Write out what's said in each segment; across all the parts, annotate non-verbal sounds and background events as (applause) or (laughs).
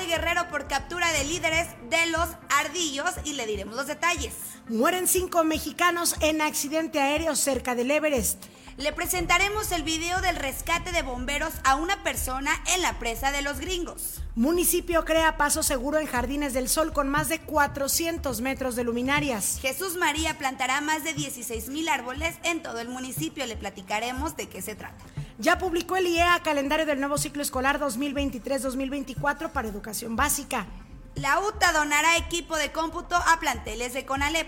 Arde Guerrero por captura de líderes de los ardillos y le diremos los detalles. Mueren cinco mexicanos en accidente aéreo cerca del Everest. Le presentaremos el video del rescate de bomberos a una persona en la presa de los gringos. Municipio crea paso seguro en Jardines del Sol con más de 400 metros de luminarias. Jesús María plantará más de 16 mil árboles en todo el municipio. Le platicaremos de qué se trata. Ya publicó el IEA calendario del nuevo ciclo escolar 2023-2024 para educación básica. La UTA donará equipo de cómputo a planteles de CONALEP.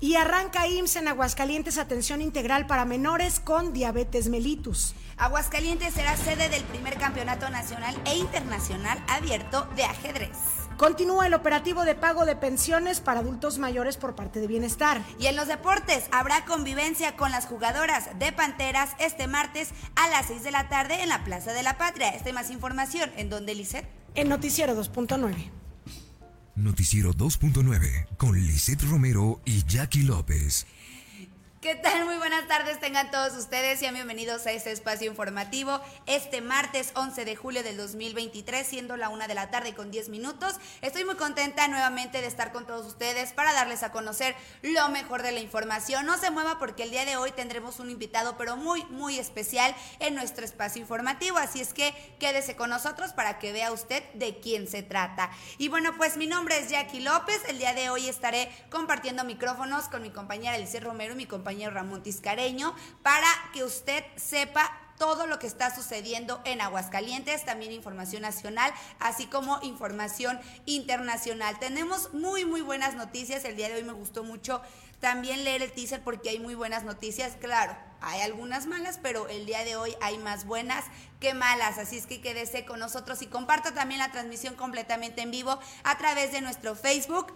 Y arranca IMSS en Aguascalientes atención integral para menores con diabetes mellitus. Aguascalientes será sede del primer campeonato nacional e internacional abierto de ajedrez. Continúa el operativo de pago de pensiones para adultos mayores por parte de Bienestar. Y en los deportes habrá convivencia con las jugadoras de Panteras este martes a las 6 de la tarde en la Plaza de la Patria. Esta más información en donde Lisset. En Noticiero 2.9. Noticiero 2.9 con Lisette Romero y Jackie López. ¿Qué tal? Muy buenas tardes tengan todos ustedes y bienvenidos a este espacio informativo este martes 11 de julio del 2023, siendo la una de la tarde con 10 minutos. Estoy muy contenta nuevamente de estar con todos ustedes para darles a conocer lo mejor de la información. No se mueva porque el día de hoy tendremos un invitado, pero muy, muy especial en nuestro espacio informativo. Así es que quédese con nosotros para que vea usted de quién se trata. Y bueno, pues mi nombre es Jackie López. El día de hoy estaré compartiendo micrófonos con mi compañera Elise Romero y mi compañera Ramón Tiscareño para que usted sepa todo lo que está sucediendo en Aguascalientes, también información nacional, así como información internacional. Tenemos muy, muy buenas noticias. El día de hoy me gustó mucho también leer el teaser porque hay muy buenas noticias. Claro, hay algunas malas, pero el día de hoy hay más buenas que malas. Así es que quédese con nosotros y comparta también la transmisión completamente en vivo a través de nuestro Facebook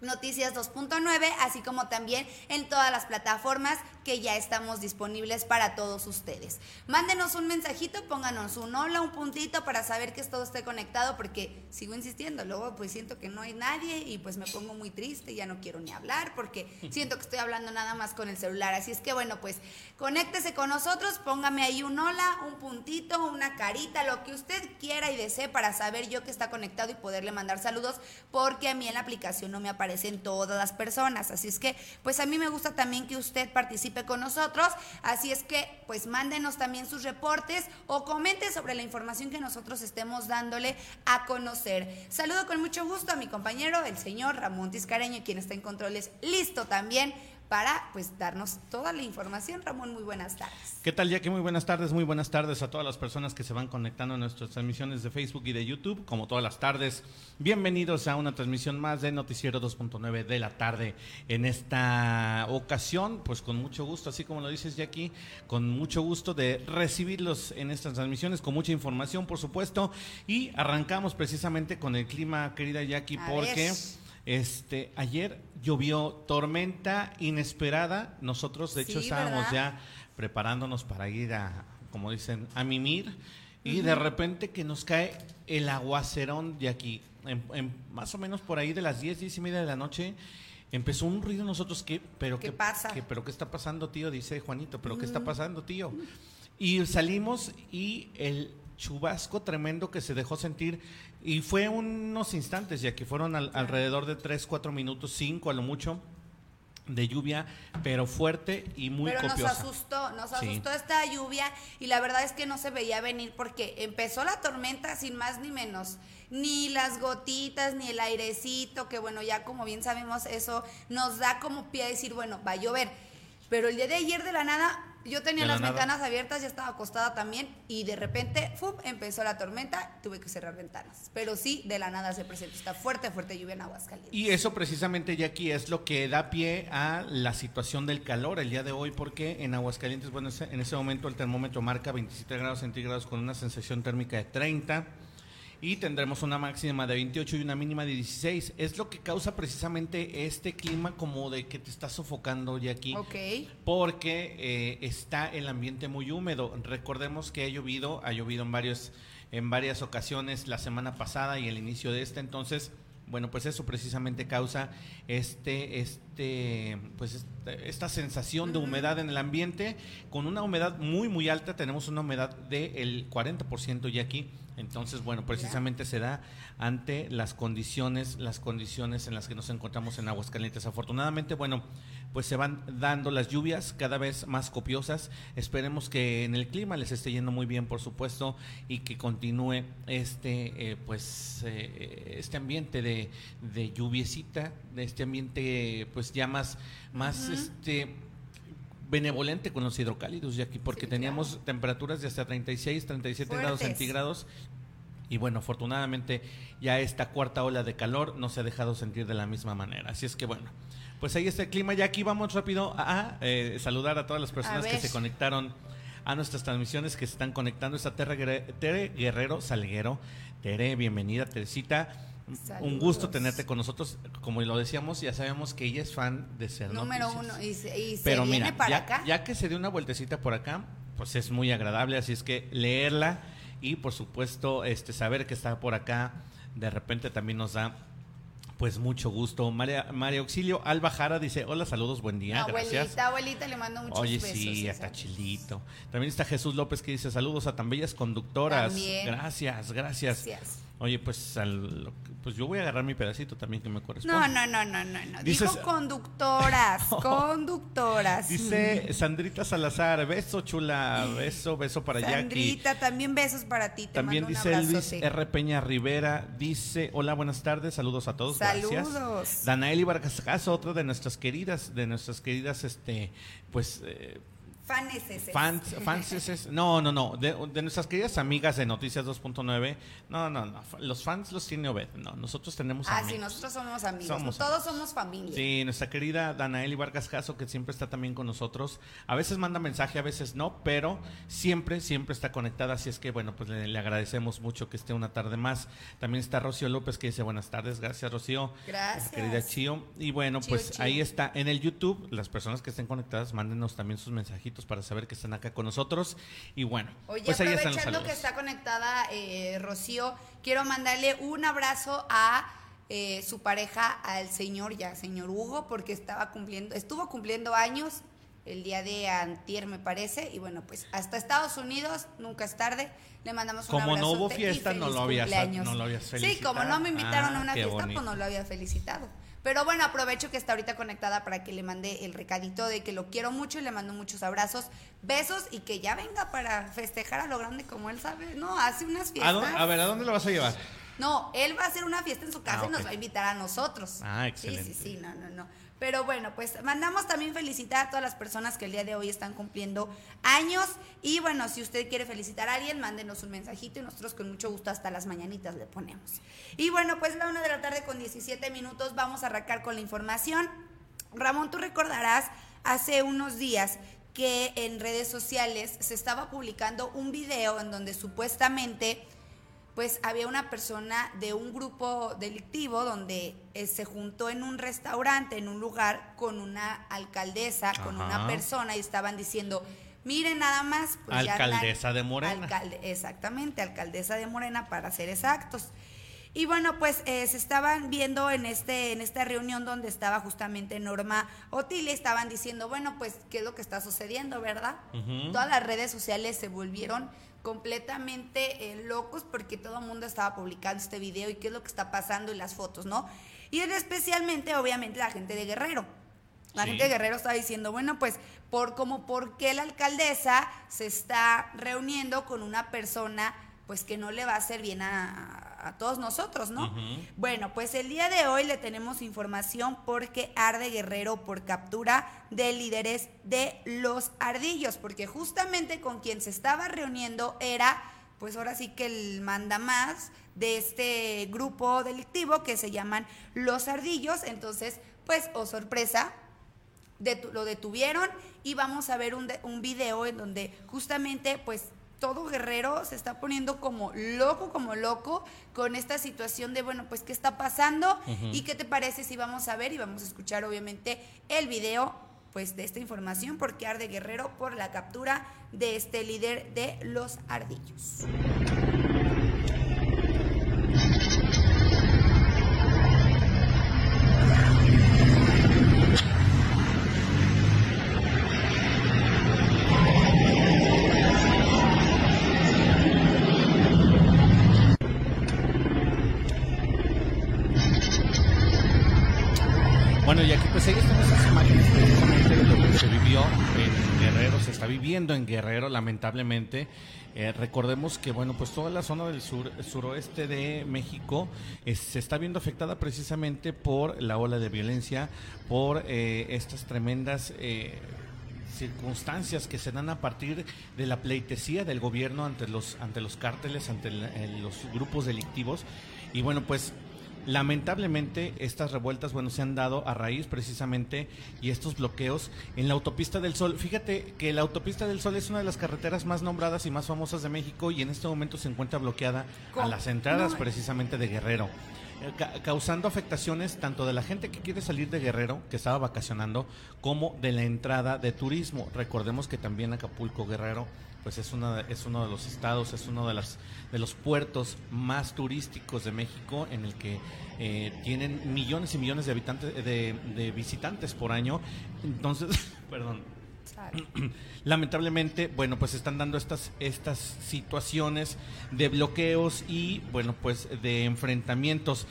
Noticias 2.9, así como también en todas las plataformas que ya estamos disponibles para todos ustedes. Mándenos un mensajito, pónganos un hola, un puntito para saber que todo esté conectado, porque sigo insistiendo, luego pues siento que no hay nadie y pues me pongo muy triste, ya no quiero ni hablar porque (laughs) siento que estoy hablando nada más con el celular. Así es que bueno, pues conéctese con nosotros, póngame ahí un hola, un puntito, una carita, lo que usted quiera y desee para saber yo que está conectado y poderle mandar saludos, porque a mí en la aplicación no me aparecen todas las personas. Así es que pues a mí me gusta también que usted participe con nosotros. Así es que, pues mándenos también sus reportes o comente sobre la información que nosotros estemos dándole a conocer. Saludo con mucho gusto a mi compañero, el señor Ramón Tiscareño, quien está en controles listo también para pues darnos toda la información. Ramón, muy buenas tardes. ¿Qué tal, Jackie? Muy buenas tardes, muy buenas tardes a todas las personas que se van conectando a nuestras transmisiones de Facebook y de YouTube, como todas las tardes. Bienvenidos a una transmisión más de Noticiero 2.9 de la tarde. En esta ocasión, pues con mucho gusto, así como lo dices, Jackie, con mucho gusto de recibirlos en estas transmisiones, con mucha información, por supuesto, y arrancamos precisamente con el clima, querida Jackie, porque... Este, ayer llovió tormenta inesperada. Nosotros, de hecho, estábamos ya preparándonos para ir a, como dicen, a mimir. Y de repente que nos cae el aguacerón de aquí. En, más o menos por ahí de las 10, 10 y media de la noche. Empezó un ruido nosotros que, pero ¿qué, pasa? pero qué está pasando, tío, dice Juanito, pero qué está pasando, tío. Y salimos y el chubasco tremendo que se dejó sentir y fue unos instantes, ya que fueron alrededor de 3, 4 minutos, 5 a lo mucho de lluvia, pero fuerte y muy pero nos asustó, nos asustó esta lluvia y la verdad es que no se veía venir porque empezó la tormenta sin más ni menos, ni las gotitas, ni el airecito, que bueno, ya como bien sabemos eso nos da como pie a decir, bueno, va a llover. Pero el día de ayer de la nada yo tenía las ventanas abiertas, ya estaba acostada también y de repente ¡fum! empezó la tormenta, tuve que cerrar ventanas. Pero sí, de la nada se presentó esta fuerte, fuerte lluvia en Aguascalientes. Y eso precisamente, ya aquí es lo que da pie a la situación del calor el día de hoy, porque en Aguascalientes, bueno, en ese momento el termómetro marca 27 grados centígrados con una sensación térmica de 30 y tendremos una máxima de 28 y una mínima de 16. Es lo que causa precisamente este clima como de que te está sofocando ya aquí. Ok. Porque eh, está el ambiente muy húmedo. Recordemos que ha llovido, ha llovido en varios en varias ocasiones la semana pasada y el inicio de esta, entonces bueno, pues eso precisamente causa este, este, pues esta sensación de humedad en el ambiente. Con una humedad muy, muy alta, tenemos una humedad del 40% ya aquí Entonces, bueno, precisamente se da ante las condiciones, las condiciones en las que nos encontramos en Aguascalientes. Afortunadamente, bueno, pues se van dando las lluvias cada vez más copiosas. Esperemos que en el clima les esté yendo muy bien, por supuesto, y que continúe este, eh, pues, eh, este ambiente de, de lluviecita, de este ambiente, pues ya más, más, este benevolente con los hidrocálidos, aquí porque Sí, teníamos temperaturas de hasta 36, 37 grados Fuertes. centígrados. Y bueno, afortunadamente ya esta cuarta ola de calor no se ha dejado sentir de la misma manera. Así es que bueno, pues ahí está el clima. Y aquí vamos rápido a, eh, saludar a todas las personas que se conectaron a nuestras transmisiones, que se están conectando. Está Tere Guerrero Salguero. Tere, bienvenida, Teresita. Un gusto tenerte con nosotros. Como lo decíamos, ya sabemos que ella es fan de ser Número Noticias. uno. Y se, y se Pero viene mira, para ya, acá. ya que se dio una vueltecita por acá, pues es muy agradable, así es que leerla y por supuesto este saber que está por acá, de repente también nos da pues mucho gusto. María, María Auxilio Alba Jara dice, hola, saludos, buen día, abuelita, gracias. abuelita, le mando muchos Oye, besos. sí, hasta chilito. También está Jesús López que dice, saludos a tan bellas conductoras. También. Gracias, gracias. Gracias. Oye, pues, al- pues yo voy a agarrar mi pedacito también que me corresponde. No, no, no, no, no, no. Dices- Dijo conductoras, (laughs) conductoras. Dice Sandrita Salazar, beso chula, beso, beso para Jackie. Sandrita, también besos para ti. Te También mando un dice Luis abrazote. R. Peña Rivera, dice, hola, buenas tardes, saludos a todos, gracias. Saludos. Danaeli Vargas otra de nuestras queridas, de nuestras queridas, este, pues, eh, Fanes ese. fans, fans, es- no, no, no, de, de nuestras queridas amigas de Noticias 2.9, no, no, no, los fans los tiene Obed, no, nosotros tenemos Ah, amigos. sí, nosotros somos amigos. Somos Todos somos familia. Sí, nuestra querida Danaeli Vargas Caso, que siempre está también con nosotros. A veces manda mensaje, a veces no, pero siempre, siempre está conectada. Así es que, bueno, pues le, le agradecemos mucho que esté una tarde más. También está Rocío López, que dice buenas tardes. Gracias, Rocío. Gracias. Querida Chío. Y bueno, Chío, pues chío. ahí está en el YouTube. Las personas que estén conectadas, mándenos también sus mensajitos para saber que están acá con nosotros. Y bueno, Oye, pues ahí están los aprovechando saludos. que está conectada eh, Rocío, quiero mandarle un abrazo a eh, su pareja, al señor ya, señor Hugo, porque estaba cumpliendo, estuvo cumpliendo años el día de antier, me parece, y bueno, pues hasta Estados Unidos, nunca es tarde, le mandamos un Como no hubo abrazote y fiesta, no lo habías- no lo habías Sí, felicitado. como no me invitaron Ah, a una qué fiesta, bonito. pues no lo había felicitado. Pero bueno, aprovecho que está ahorita conectada para que le mande el recadito de que lo quiero mucho y le mando muchos abrazos, besos y que ya venga para festejar a lo grande como él sabe. No, hace unas ¿A, fiestas. dónde- a ver, ¿a dónde lo vas a llevar? No, él va a hacer una fiesta en su casa Ah, y nos va a invitar a nosotros. Ah, excelente. Sí, sí, sí, no, no, no. Pero bueno, pues mandamos también felicitar a todas las personas que el día de hoy están cumpliendo años. Y bueno, si usted quiere felicitar a alguien, mándenos un mensajito y nosotros con mucho gusto hasta las mañanitas le ponemos. Y bueno, pues la una de la tarde con 17 minutos vamos a arrancar con la información. Ramón, tú recordarás hace unos días que en redes sociales se estaba publicando un video en donde supuestamente pues había una persona de un grupo delictivo donde eh, se juntó en un restaurante, en un lugar, con una alcaldesa, con una persona y estaban diciendo, miren nada más. pues ya Alcaldesa de Morena. Alcalde- exactamente, alcaldesa de Morena para ser exactos. Y bueno, pues eh, se estaban viendo en este en esta reunión donde estaba justamente Norma Otili, estaban diciendo, bueno, pues qué es lo que está sucediendo, ¿verdad? Todas las redes sociales se volvieron completamente eh, locos porque todo el mundo estaba publicando este video y qué es lo que está pasando y las fotos, ¿no? Y es especialmente, obviamente, la gente de Guerrero. La Sí. gente de Guerrero estaba diciendo, bueno, pues, por como por qué la alcaldesa se está reuniendo con una persona pues que no le va a hacer bien a, a todos nosotros, ¿no? Bueno, pues el día de hoy le tenemos información porque arde Guerrero por captura de líderes de los ardillos, porque justamente con quien se estaba reuniendo era, pues ahora sí que el manda más de este grupo delictivo que se llaman los ardillos, entonces, pues, oh sorpresa, lo detuvieron y vamos a ver un, de- un video en donde justamente pues todo guerrero se está poniendo como loco, como loco con esta situación de, bueno, pues qué está pasando y qué te parece si vamos a ver y vamos a escuchar obviamente el video pues de esta información porque arde guerrero por la captura de este líder de los ardillos. En Guerrero, lamentablemente. Eh, recordemos que, bueno, pues toda la zona del sur, suroeste de México eh, se está viendo afectada precisamente por la ola de violencia, por eh, estas tremendas circunstancias que se dan a partir de la pleitesía del gobierno ante los ante los cárteles, ante los grupos delictivos y bueno, pues Lamentablemente estas revueltas, bueno, se han dado a raíz precisamente y estos bloqueos en la autopista del Sol. Fíjate que la autopista del Sol es una de las carreteras más nombradas y más famosas de México y en este momento se encuentra bloqueada a las entradas precisamente de Guerrero eh, causando afectaciones tanto de la gente que quiere salir de Guerrero, que estaba vacacionando, como de la entrada de turismo. Recordemos que también Acapulco Guerrero pues es, una, es uno de los estados, es uno de, las, de los puertos más turísticos de México en el que eh, tienen millones y millones de habitantes, de, de visitantes por año. Entonces, (laughs) perdón, (clears throat) lamentablemente, bueno, pues están dando estas, estas situaciones de bloqueos y, bueno, pues de enfrentamientos.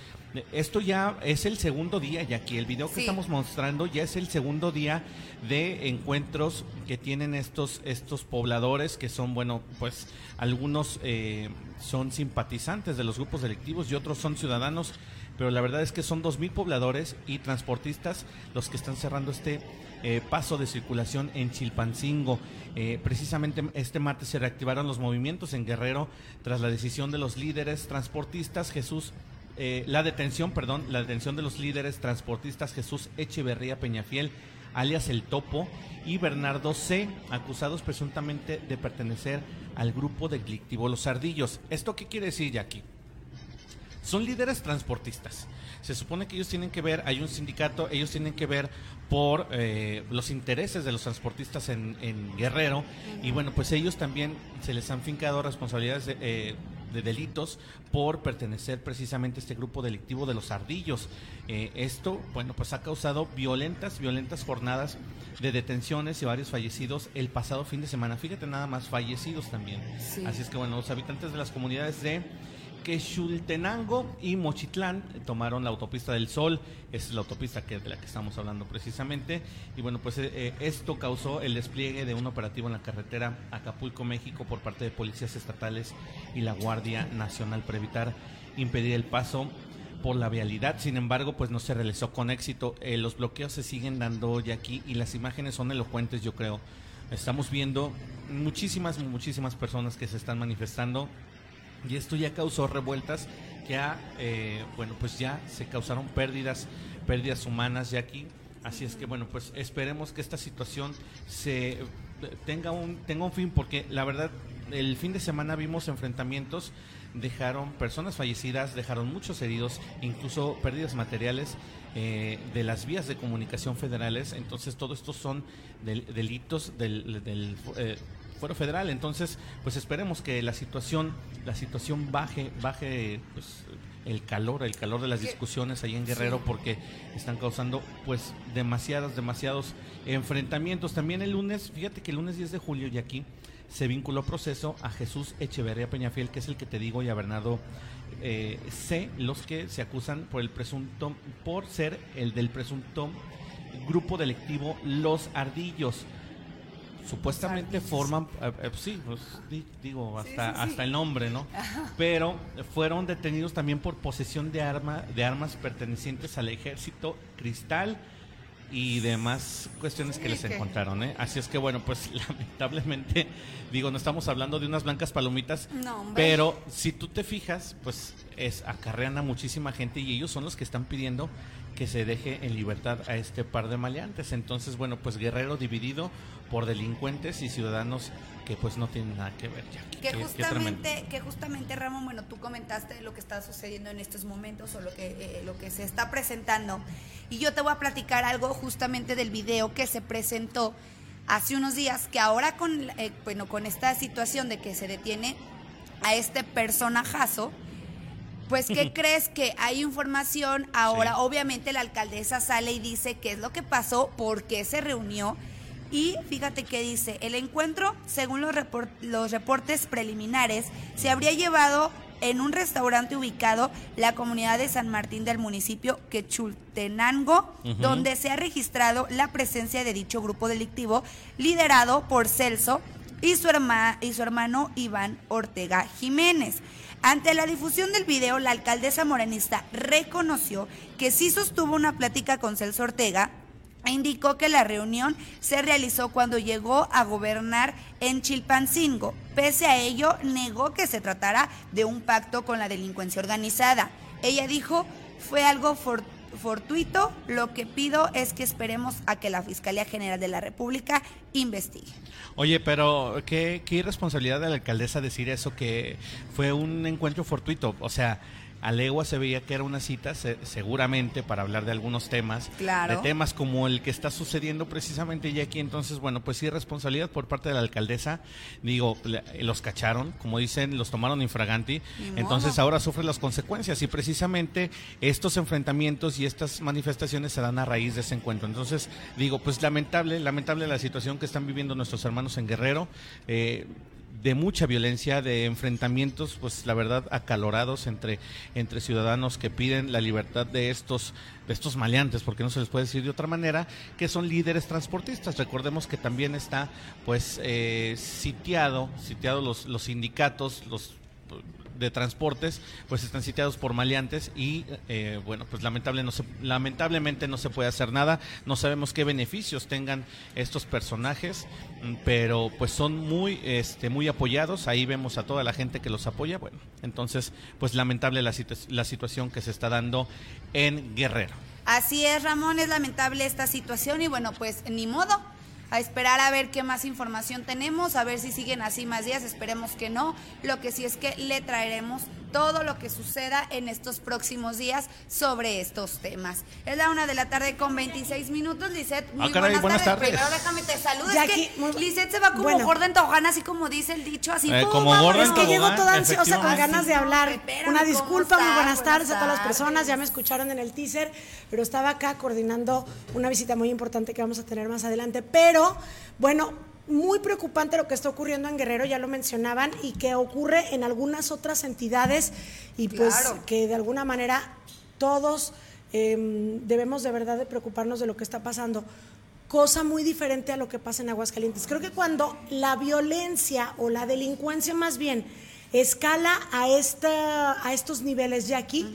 Esto ya es el segundo día, ya que el video que estamos mostrando ya es el segundo día de encuentros que tienen estos, estos pobladores, que son, bueno, pues algunos eh, son simpatizantes de los grupos delictivos y otros son ciudadanos, pero la verdad es que son dos mil pobladores y transportistas los que están cerrando este eh, paso de circulación en Chilpancingo. Eh, precisamente este martes se reactivaron los movimientos en Guerrero tras la decisión de los líderes transportistas. Jesús eh, la detención, perdón, la detención de los líderes transportistas Jesús Echeverría Peñafiel, alias El Topo, y Bernardo C., acusados presuntamente de pertenecer al grupo delictivo Los Ardillos. ¿Esto qué quiere decir, Jackie? Son líderes transportistas. Se supone que ellos tienen que ver, hay un sindicato, ellos tienen que ver por eh, los intereses de los transportistas en, Guerrero y bueno, pues ellos también se les han fincado responsabilidades de, eh, de delitos por pertenecer precisamente a este grupo delictivo de los ardillos. Eh, esto, bueno, pues ha causado violentas, violentas jornadas de detenciones y varios fallecidos el pasado fin de semana. Fíjate nada más, fallecidos también. Así es que, bueno, los habitantes de las comunidades de que Xultenango y Mochitlán tomaron la autopista del Sol, es la autopista que, de la que estamos hablando precisamente, y bueno, pues eh, eh, esto causó el despliegue de un operativo en la carretera Acapulco, México, por parte de policías estatales y la Guardia Nacional para evitar impedir el paso por la vialidad. Sin embargo, pues no se realizó con éxito. Eh, los bloqueos se siguen dando ya aquí y las imágenes son elocuentes, yo creo. Estamos viendo muchísimas, muchísimas personas que se están manifestando y esto ya causó revueltas ya, eh, bueno, pues ya se causaron pérdidas, pérdidas humanas ya aquí. Así es que, bueno, pues esperemos que esta situación se tenga un, tenga un fin, porque la verdad, el fin de semana vimos enfrentamientos, dejaron personas fallecidas, dejaron muchos heridos, incluso pérdidas materiales eh, de las vías de comunicación federales. Entonces, todo esto son delitos del, del eh, fuero federal. Entonces, pues esperemos que la situación, la situación baje, baje pues el calor, el calor de las discusiones ahí en Guerrero, porque están causando pues demasiados, demasiados enfrentamientos. También el lunes, fíjate que el lunes 10 de julio y aquí se vinculó proceso a Jesús Echeverría Peñafiel, que es el que te digo, y a Bernardo eh, C, los que se acusan por el presunto, por ser el del presunto grupo delictivo Los Ardillos supuestamente forman, eh, eh, sí, pues, digo, hasta, hasta el nombre, ¿no? Pero fueron detenidos también por posesión de, arma, de armas pertenecientes al ejército cristal y demás cuestiones que les encontraron, ¿eh? Así es que bueno, pues (laughs) lamentablemente, digo, no estamos hablando de unas blancas palomitas, pero si tú te fijas, pues es acarrean a muchísima gente y ellos son los que están pidiendo que se deje en libertad a este par de maleantes. Entonces, bueno, pues Guerrero dividido por delincuentes y ciudadanos que pues no tienen nada que ver ya. Que justamente, que justamente Ramón, bueno, tú comentaste lo que está sucediendo en estos momentos o lo que, eh, lo que se está presentando. Y yo te voy a platicar algo justamente del video que se presentó hace unos días, que ahora con, eh, bueno, con esta situación de que se detiene a este personajazo, pues, ¿qué (laughs) crees que hay información ahora? Obviamente la alcaldesa sale y dice qué es lo que pasó, por qué se reunió y fíjate que dice, el encuentro, según los, los reportes preliminares, se habría llevado en un restaurante ubicado la comunidad de San Martín del municipio Quechultenango, donde se ha registrado la presencia de dicho grupo delictivo liderado por Celso y su, y su hermano Iván Ortega Jiménez. Ante la difusión del video, la alcaldesa morenista reconoció que sí sostuvo una plática con Celso Ortega e indicó que la reunión se realizó cuando llegó a gobernar en Chilpancingo. Pese a ello, negó que se tratara de un pacto con la delincuencia organizada. Ella dijo, fue algo fortuito, lo que pido es que esperemos a que la Fiscalía General de la República investigue. Oye, pero qué, qué irresponsabilidad de la alcaldesa decir eso, que fue un encuentro fortuito. O sea, a legua se veía que era una cita seguramente para hablar de algunos temas, claro. de temas como el que está sucediendo precisamente ya aquí. Entonces, bueno, pues sí, responsabilidad por parte de la alcaldesa. Digo, los cacharon, como dicen, los tomaron infraganti. Entonces ahora sufren las consecuencias y precisamente estos enfrentamientos y estas manifestaciones se dan a raíz de ese encuentro. Entonces, digo, pues lamentable, lamentable la situación que están viviendo nuestros hermanos en Guerrero. Eh, de mucha violencia, de enfrentamientos, pues la verdad, acalorados entre, entre ciudadanos que piden la libertad de estos, de estos maleantes, porque no se les puede decir de otra manera, que son líderes transportistas. Recordemos que también está pues eh, sitiado, sitiado los, los sindicatos, los de transportes pues están sitiados por maleantes y eh, bueno pues lamentable no se, lamentablemente no se puede hacer nada. No sabemos qué beneficios tengan estos personajes mm, pero pues son muy este muy apoyados. Ahí vemos a toda la gente que los apoya. Bueno entonces pues lamentable la, la situación que se está dando en Guerrero. Así es, Ramón, es lamentable esta situación y bueno, pues ni modo, a esperar a ver qué más información tenemos, a ver si siguen así más días, esperemos que no. Lo que sí es que le traeremos todo lo que suceda en estos próximos días sobre estos temas. Es la una de la tarde con 26 minutos, Lisette. Muy ah, buenas, tardes. Primero déjame te saludo. es que Lisette se va como gorda en tobogán, así como dice el dicho, así eh, como gorda Es que llego toda ansiosa con ganas de hablar. Una disculpa, muy buenas tardes a todas las personas. Ya me escucharon en el teaser, pero estaba acá coordinando una visita muy importante que vamos a tener más adelante. Pero, bueno, muy preocupante lo que está ocurriendo en Guerrero, ya lo mencionaban, y que ocurre en algunas otras entidades y pues que de alguna manera todos em, debemos de verdad de preocuparnos de lo que está pasando. Cosa muy diferente a lo que pasa en Aguascalientes. Creo que cuando la violencia o la delincuencia más bien escala a, esta, a estos niveles ya aquí,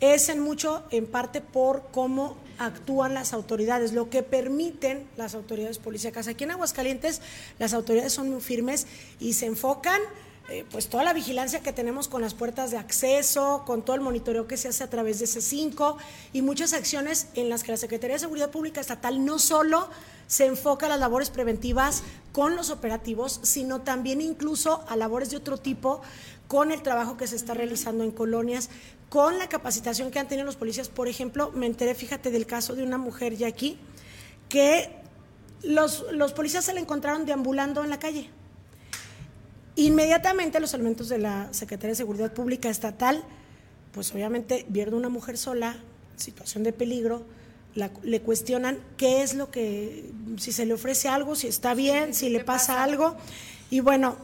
es en mucho, en parte, por cómo actúan las autoridades, lo que permiten las autoridades policíacas. Aquí en Aguascalientes las autoridades son muy firmes y se enfocan eh, pues toda la vigilancia que tenemos con las puertas de acceso, con todo el monitoreo que se hace a través de C5 y muchas acciones en las que la Secretaría de Seguridad Pública Estatal no solo se enfoca a las labores preventivas con los operativos, sino también incluso a labores de otro tipo con el trabajo que se está realizando en colonias, con la capacitación que han tenido los policías. Por ejemplo, me enteré, fíjate, del caso de una mujer ya aquí, que los, los policías se la encontraron deambulando en la calle. Inmediatamente los elementos de la Secretaría de Seguridad Pública Estatal, pues obviamente vieron una mujer sola, situación de peligro, le cuestionan qué es lo que, si se le ofrece algo, si está bien, si le pasa algo. Y bueno,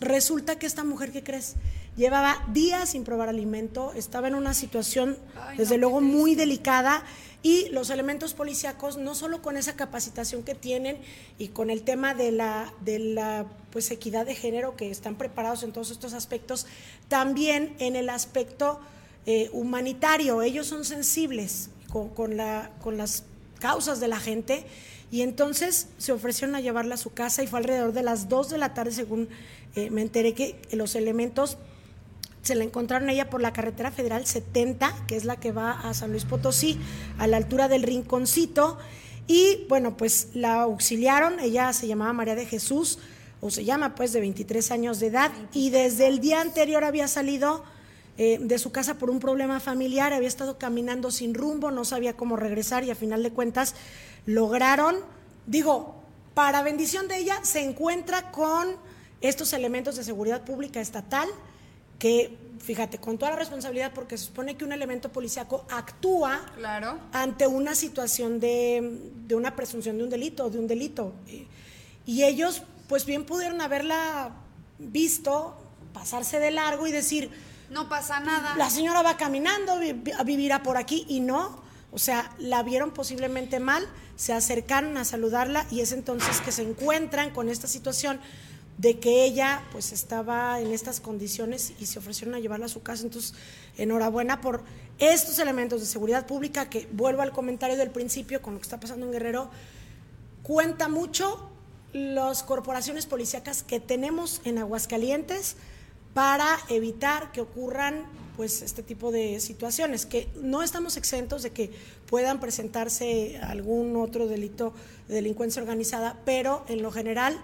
resulta que esta mujer, ¿qué crees? Llevaba días sin probar alimento, estaba en una situación desde luego muy delicada. Y los elementos policíacos no solo con esa capacitación que tienen y con el tema de la de la pues equidad de género que están preparados en todos estos aspectos, también en el aspecto eh, humanitario, ellos son sensibles con, la, con las causas de la gente. Y entonces se ofrecieron a llevarla a su casa y fue alrededor de las 2 de la tarde según eh, me enteré que los elementos se la encontraron ella por la carretera federal 70, que es la que va a San Luis Potosí, a la altura del Rinconcito. Y bueno, pues la auxiliaron, ella se llamaba María de Jesús, o se llama pues de 23 años de edad, y desde el día anterior había salido eh, de su casa por un problema familiar, había estado caminando sin rumbo, no sabía cómo regresar y a final de cuentas lograron, digo, para bendición de ella, se encuentra con estos elementos de seguridad pública estatal, que, fíjate, con toda la responsabilidad, porque se supone que un elemento policíaco actúa claro. ante una situación de, de, una presunción de un delito, de un delito. Y ellos, pues bien pudieron haberla visto, pasarse de largo y decir, No pasa nada. La señora va caminando, vi- vivirá por aquí y no. O sea, la vieron posiblemente mal, se acercaron a saludarla y es entonces que se encuentran con esta situación de que ella pues estaba en estas condiciones y se ofrecieron a llevarla a su casa. Entonces, enhorabuena por estos elementos de seguridad pública que vuelvo al comentario del principio con lo que está pasando en Guerrero, cuenta mucho las corporaciones policíacas que tenemos en Aguascalientes para evitar que ocurran pues este tipo de situaciones que no estamos exentos de que puedan presentarse algún otro delito de delincuencia organizada, pero en lo general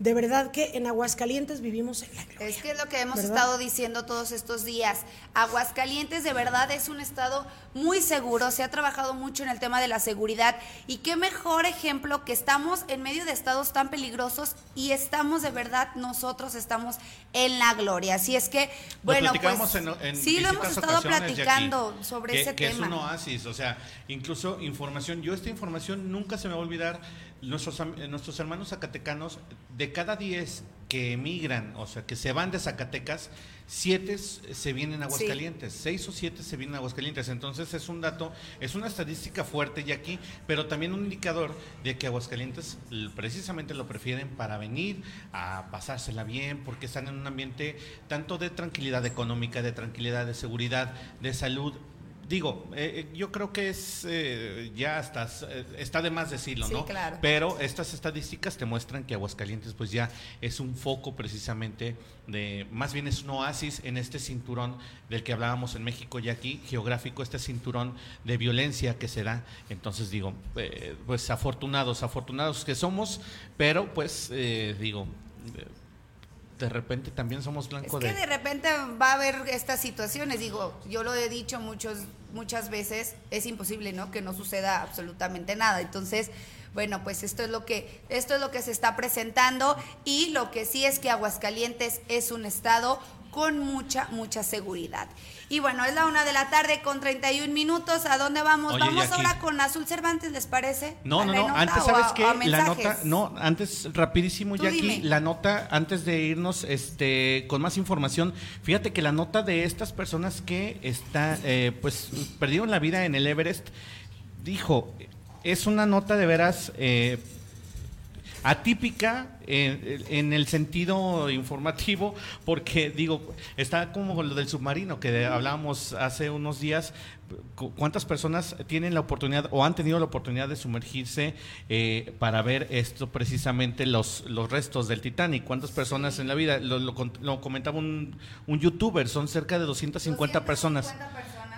de verdad que en Aguascalientes vivimos en la gloria. Es que es lo que hemos ¿verdad? estado diciendo todos estos días. Aguascalientes de verdad es un estado muy seguro, se ha trabajado mucho en el tema de la seguridad y qué mejor ejemplo que estamos en medio de estados tan peligrosos y estamos de verdad, nosotros estamos en la gloria. Así es que, bueno, pues platicamos en, en sí lo hemos estado platicando sobre que, ese que tema. es un oasis, o sea, incluso información. Yo esta información nunca se me va a olvidar. Nuestros, eh, nuestros hermanos zacatecanos, de cada 10 que emigran, o sea, que se van de Zacatecas, 7 se vienen a. Aguascalientes, 6 o 7 se vienen a Aguascalientes. Entonces es un dato, es una estadística fuerte y aquí, pero también un indicador de que Aguascalientes precisamente lo prefieren para venir a pasársela bien, porque están en un ambiente tanto de tranquilidad económica, de tranquilidad, de seguridad, de salud. Digo, eh, eh, yo creo que es eh, ya hasta eh, está de más decirlo, Sí, ¿no? claro. Pero estas estadísticas te muestran que Aguascalientes pues ya es un foco precisamente de, más bien es un oasis en este cinturón del que hablábamos en México y aquí, geográfico, este cinturón de violencia que se da. Entonces digo, eh, pues afortunados, afortunados que somos, pero pues eh, digo, de repente también somos Es blanco que de... de repente va a haber estas situaciones, digo, yo lo he dicho muchos, muchas veces, es imposible, ¿no? Que no suceda absolutamente nada. Entonces, bueno, pues esto es lo que, esto es lo que se está presentando y lo que sí es que Aguascalientes es un estado con mucha, mucha seguridad. Y bueno, es la una de la tarde con 31 minutos. ¿A dónde vamos? Oye, vamos ahora con Azul Cervantes, ¿les parece? No, ¿A no, no, nota antes sabes a- qué, a la nota, no, antes rapidísimo, Tú Jackie, dime. la nota, antes de irnos, este, con más información, fíjate que la nota de estas personas que está, eh, pues, perdieron la vida en el Everest, dijo, es una nota de veras eh, atípica en, en el sentido informativo, porque digo, está como lo del submarino que hablábamos hace unos días. cu- ¿Cuántas personas tienen la oportunidad o han tenido la oportunidad de sumergirse eh, para ver esto precisamente los, los restos del Titanic? ¿Cuántas personas en la vida? Lo, lo lo comentaba un, un youtuber, son cerca de 250 personas. 250 personas que-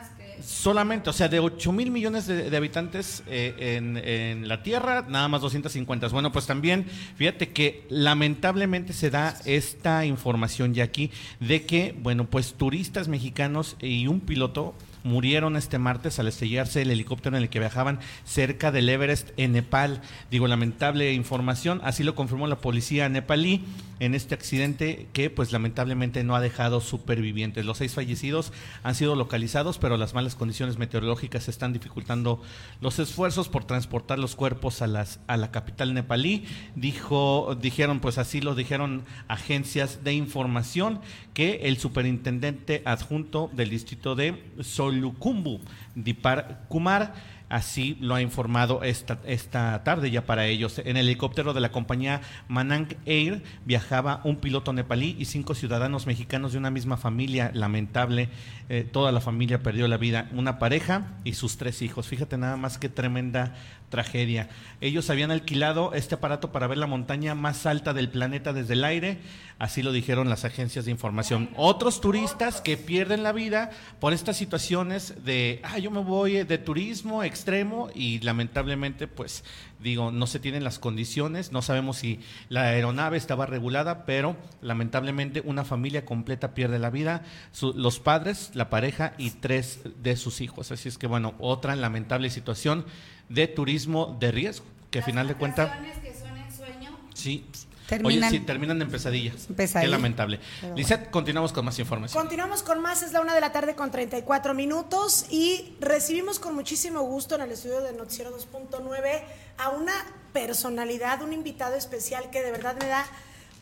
Solamente, o sea, de 8 mil millones de, de habitantes eh, en, en la Tierra, nada más 250. Bueno, pues también, fíjate que lamentablemente se da esta información ya aquí de que, bueno, pues turistas mexicanos y un piloto murieron este martes al estrellarse el helicóptero en el que viajaban cerca del Everest en Nepal. Digo, lamentable información, así lo confirmó la policía nepalí en este accidente que pues lamentablemente no ha dejado supervivientes. Los seis fallecidos han sido localizados, pero las malas condiciones meteorológicas están dificultando los esfuerzos por transportar los cuerpos a las a la capital nepalí. Dijo, dijeron pues así lo dijeron agencias de información que el superintendente adjunto del distrito de Solukhumbu, Dipar Kumar, Así lo ha informado esta, esta tarde ya para ellos. En el helicóptero de la compañía Manang Air viajaba un piloto nepalí y cinco ciudadanos mexicanos de una misma familia. Lamentable, eh, toda la familia perdió la vida. Una pareja y sus tres hijos. Fíjate nada más qué tremenda tragedia. Ellos habían alquilado este aparato para ver la montaña más alta del planeta desde el aire. Así lo dijeron las agencias de información. Otros turistas que pierden la vida por estas situaciones de, ah, yo me voy de turismo extremo y lamentablemente, pues digo, no se tienen las condiciones, no sabemos si la aeronave estaba regulada, pero lamentablemente una familia completa pierde la vida, Su- los padres, la pareja y tres de sus hijos. Así es que, bueno, otra lamentable situación de turismo de riesgo, que a final de cuentas, que son en sueño. sí. Terminan- Oye, sí, terminan en pesadillas. Pesadilla. Qué lamentable. Pero Lisette, continuamos con más información. Continuamos con más, es la una de la tarde con 34 minutos y recibimos con muchísimo gusto en el estudio de Noticiero 2.9 a una personalidad, un invitado especial que de verdad me da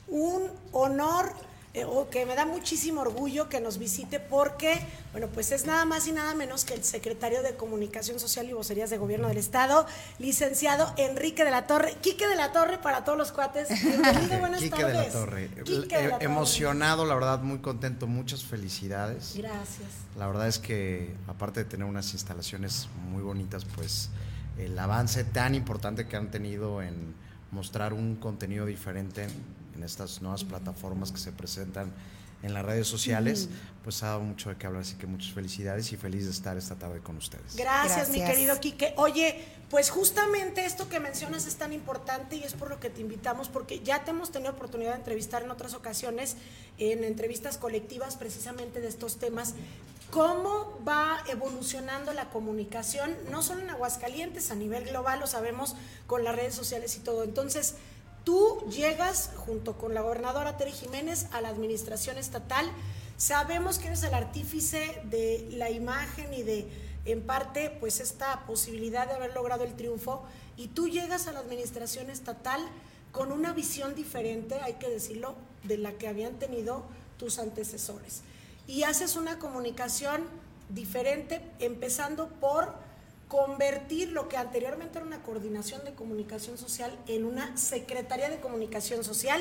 un honor eh, o que me da muchísimo orgullo que nos visite porque, bueno, pues es nada más y nada menos que el secretario de Comunicación Social y Vocerías de Gobierno del Estado, licenciado Enrique de la Torre, Quique de la Torre para todos los cuates. (laughs) Bienvenido, buenas Quique tardes. de la Torre. Quique de la Eh, Torre. Emocionado, la verdad, muy contento, muchas felicidades. Gracias. La verdad es que, aparte de tener unas instalaciones muy bonitas, pues el avance tan importante que han tenido en mostrar un contenido diferente en estas nuevas plataformas que se presentan en las redes sociales, pues ha dado mucho de qué hablar, así que muchas felicidades y feliz de estar esta tarde con ustedes. Gracias, mi Gracias. querido Quique. Oye, pues justamente esto que mencionas es tan importante y es por lo que te invitamos, porque ya te hemos tenido oportunidad de entrevistar en otras ocasiones, en entrevistas colectivas precisamente de estos temas. ¿Cómo va evolucionando la comunicación, no solo en Aguascalientes, a nivel global, lo sabemos con las redes sociales y todo? Entonces, tú llegas junto con la gobernadora Tere Jiménez a la administración estatal. Sabemos que eres el artífice de la imagen y de, en parte, pues esta posibilidad de haber logrado el triunfo. Y tú llegas a la administración estatal con una visión diferente, hay que decirlo, de la que habían tenido tus antecesores. Y haces una comunicación diferente, empezando por convertir lo que anteriormente era una coordinación de comunicación social en una secretaría de comunicación social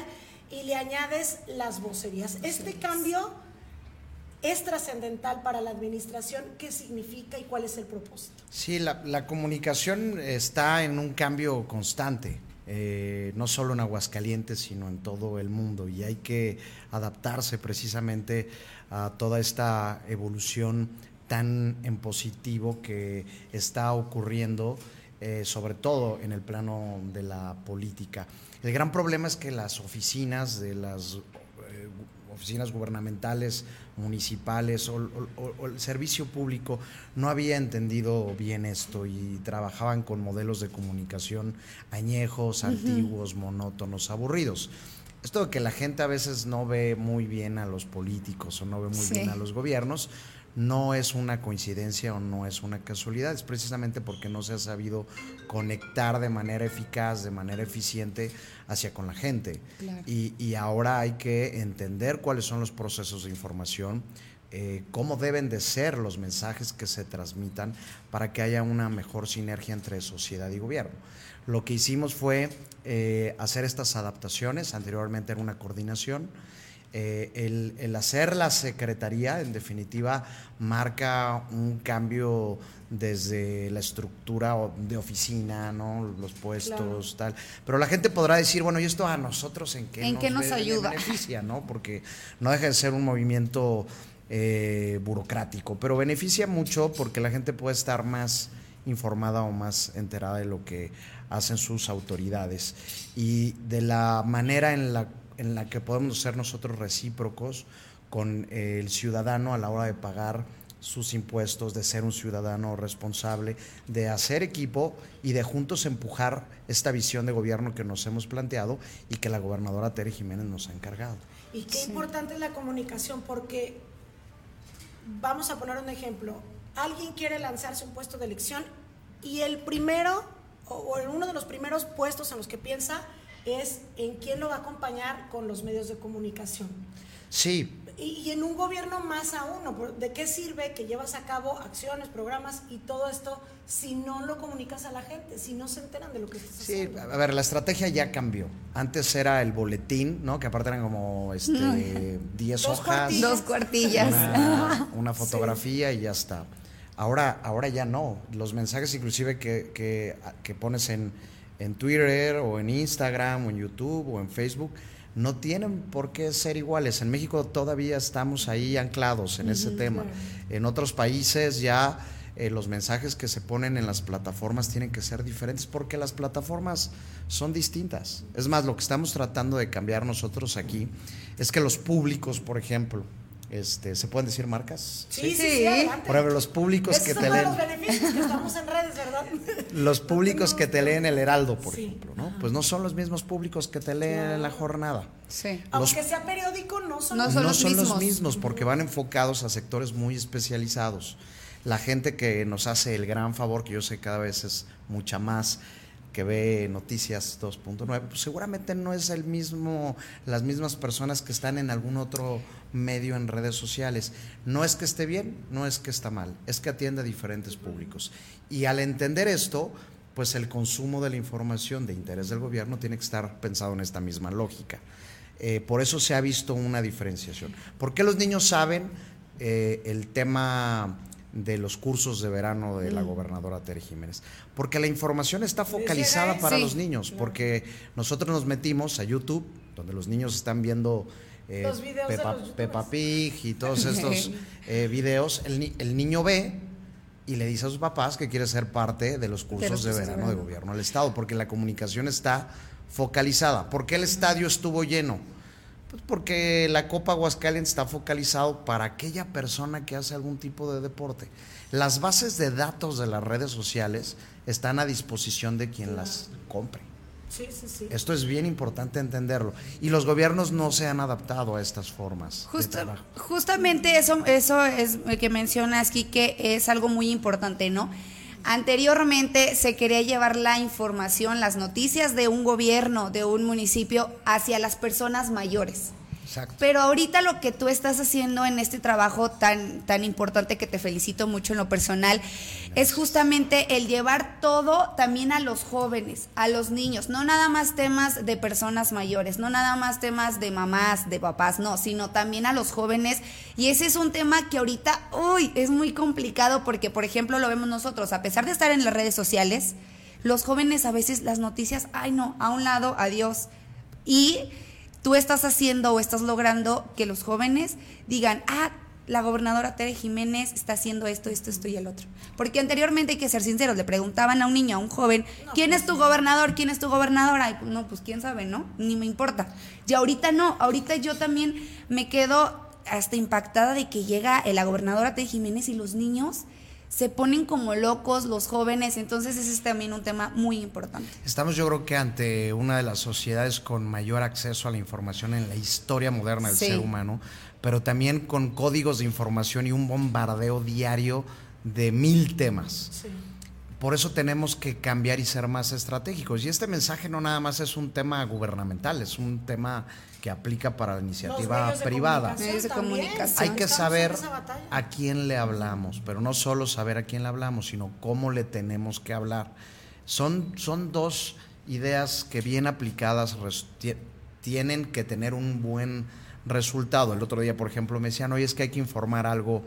y le añades las vocerías. Este cambio es trascendental para la administración. ¿Qué significa y cuál es el propósito? Sí, la, la comunicación está en un cambio constante, eh, no solo en Aguascalientes, sino en todo el mundo, y hay que adaptarse precisamente a toda esta evolución tan en positivo que está ocurriendo, eh, sobre todo en el plano de la política. El gran problema es que las oficinas de las eh, oficinas gubernamentales, municipales o, o- o el servicio público no había entendido bien esto y trabajaban con modelos de comunicación añejos, antiguos, monótonos, aburridos. Esto de que la gente a veces no ve muy bien a los políticos o no ve muy Sí. bien a los gobiernos, no es una coincidencia o no es una casualidad, es precisamente porque no se ha sabido conectar de manera eficaz, de manera eficiente hacia con la gente. Claro. Y, y ahora hay que entender cuáles son los procesos de información, eh, cómo deben de ser los mensajes que se transmitan para que haya una mejor sinergia entre sociedad y gobierno. Lo que hicimos fue eh, hacer estas adaptaciones, anteriormente era una coordinación, eh, el, el hacer la secretaría, en definitiva, marca un cambio desde la estructura de oficina, ¿no? Los puestos, tal. Pero la gente podrá decir, bueno, ¿y esto a nosotros en qué ¿En qué nos ayuda? beneficia, ¿no? Porque no deja de ser un movimiento eh, burocrático, pero beneficia mucho porque la gente puede estar más informada o más enterada de lo que hacen sus autoridades y de la manera en la, en la que podemos ser nosotros recíprocos con eh, el ciudadano a la hora de pagar sus impuestos, de ser un ciudadano responsable, de hacer equipo y de juntos empujar esta visión de gobierno que nos hemos planteado y que la gobernadora Tere Jiménez nos ha encargado. Y qué importante es la comunicación porque, vamos a poner un ejemplo, alguien quiere lanzarse un puesto de elección y el primero, o, o en uno de los primeros puestos en los que piensa es en quién lo va a acompañar con los medios de comunicación. Sí, Y, y en un gobierno más aún, ¿de qué sirve que llevas a cabo acciones, programas y todo esto si no lo comunicas a la gente, si no se enteran de lo que estás Sí, haciendo? a ver, la estrategia ya cambió. Antes era el boletín, ¿no? Que aparte eran como este 10 Dos hojas. cuartillas. Dos cuartillas. Una, (laughs) una fotografía y ya está. Ahora, ahora ya no. Los mensajes inclusive que, que, que pones en, en Twitter o en Instagram o en YouTube o en Facebook no tienen por qué ser iguales. En México todavía estamos ahí anclados en ese tema. En otros países ya eh, los mensajes que se ponen en las plataformas tienen que ser diferentes porque las plataformas son distintas. Es más, lo que estamos tratando de cambiar nosotros aquí es que los públicos, por ejemplo, este, ¿se pueden decir marcas? Sí, sí, sí, Sí. adelante. Por ejemplo, los públicos que es te uno de leen, los beneficios que estamos en redes, ¿verdad? (laughs) los públicos que te leen el Heraldo, por Sí. ejemplo, ¿no? Pues no son los mismos públicos que te leen en la jornada. Sí. Los- Aunque sea periódico, no son No los son no los son los mismos. mismos porque van enfocados a sectores muy especializados. La gente que nos hace el gran favor, que yo sé cada vez es mucha más, que ve Noticias 2.9, pues seguramente no es el mismo, las mismas personas que están en algún otro medio en redes sociales. No es que esté bien, no es que está mal, es que atiende a diferentes públicos. Y al entender esto, pues el consumo de la información de interés del gobierno tiene que estar pensado en esta misma lógica. Eh, por eso se ha visto una diferenciación. ¿Por qué los niños saben eh, el tema de los cursos de verano de la gobernadora Tere Jiménez. Porque la información está focalizada para los niños, porque nosotros nos metimos a YouTube, donde los niños están viendo eh, Peppa, Pig y todos (laughs) estos eh, videos, el, niño ve y le dice a sus papás que quiere ser parte de los cursos de, verano de gobierno del Estado, porque la comunicación está focalizada. ¿Por qué el estadio estuvo lleno? Pues porque la Copa Aguascalientes está focalizado para aquella persona que hace algún tipo de deporte. Las bases de datos de las redes sociales están a disposición de quien las compre. Sí, sí, sí. Esto es bien importante entenderlo. Y los gobiernos no se han adaptado a estas formas. justamente eso, eso es que mencionas, que es algo muy importante, ¿no? Anteriormente se quería llevar la información, las noticias de un gobierno, de un municipio, hacia las personas mayores. Pero ahorita lo que tú estás haciendo en este trabajo tan, tan importante que te felicito mucho en lo personal es justamente el llevar todo también a los jóvenes, a los niños, no nada más temas de personas mayores, no nada más temas de mamás, de papás, no, sino también a los jóvenes. Y ese es un tema que ahorita, uy, es muy complicado porque, por ejemplo, lo vemos nosotros, a pesar de estar en las redes sociales, los jóvenes a veces las noticias, ay no, a un lado, adiós. Y tú estás haciendo o estás logrando que los jóvenes digan, ah, la gobernadora Tere Jiménez está haciendo esto, esto, esto y el otro. Porque anteriormente hay que ser sinceros, le preguntaban a un niño, a un joven, ¿quién es tu gobernador? ¿Quién es tu gobernadora? Y, no, pues quién sabe, ¿no? Ni me importa. Y ahorita no, ahorita yo también me quedo hasta impactada de que llega la gobernadora Tere Jiménez y los niños se ponen como locos los jóvenes, entonces ese es también un tema muy importante. Estamos yo creo que ante una de las sociedades con mayor acceso a la información en la historia moderna del ser humano, pero también con códigos de información y un bombardeo diario de mil temas. Por eso tenemos que cambiar y ser más estratégicos. Y este mensaje no nada más es un tema gubernamental, es un tema que aplica para la iniciativa privada. Hay que saber a quién le hablamos, pero no solo saber a quién le hablamos, sino cómo le tenemos que hablar. Son, son dos ideas que bien aplicadas tienen que tener un buen resultado. El otro día, por ejemplo, me decían, oye, es que hay que informar algo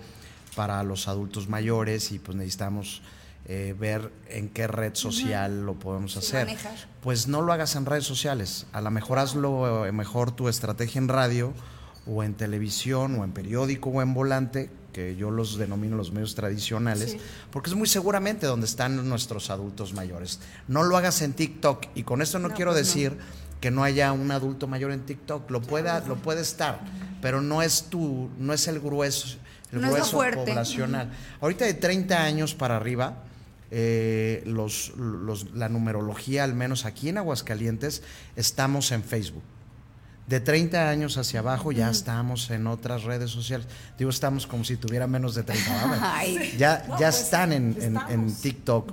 para los adultos mayores y pues necesitamos eh, ver en qué red social lo podemos hacer. Pues no lo hagas en redes sociales, a lo mejor hazlo eh, mejor tu estrategia en radio o en televisión o en periódico o en volante, que yo los denomino los medios tradicionales, porque es muy seguramente donde están nuestros adultos mayores. No lo hagas en TikTok y con esto no, quiero pues decir que no haya un adulto mayor en TikTok, lo pueda, lo puede estar, pero no es tu, no es el grueso, el grueso poblacional. Ahorita de 30 años para arriba, eh, los, la numerología, al menos aquí en Aguascalientes, estamos en Facebook. De 30 años hacia abajo ya estamos en otras redes sociales. Digo, estamos como si tuviera menos de 30. (laughs) ya ya pues están en, en, TikTok.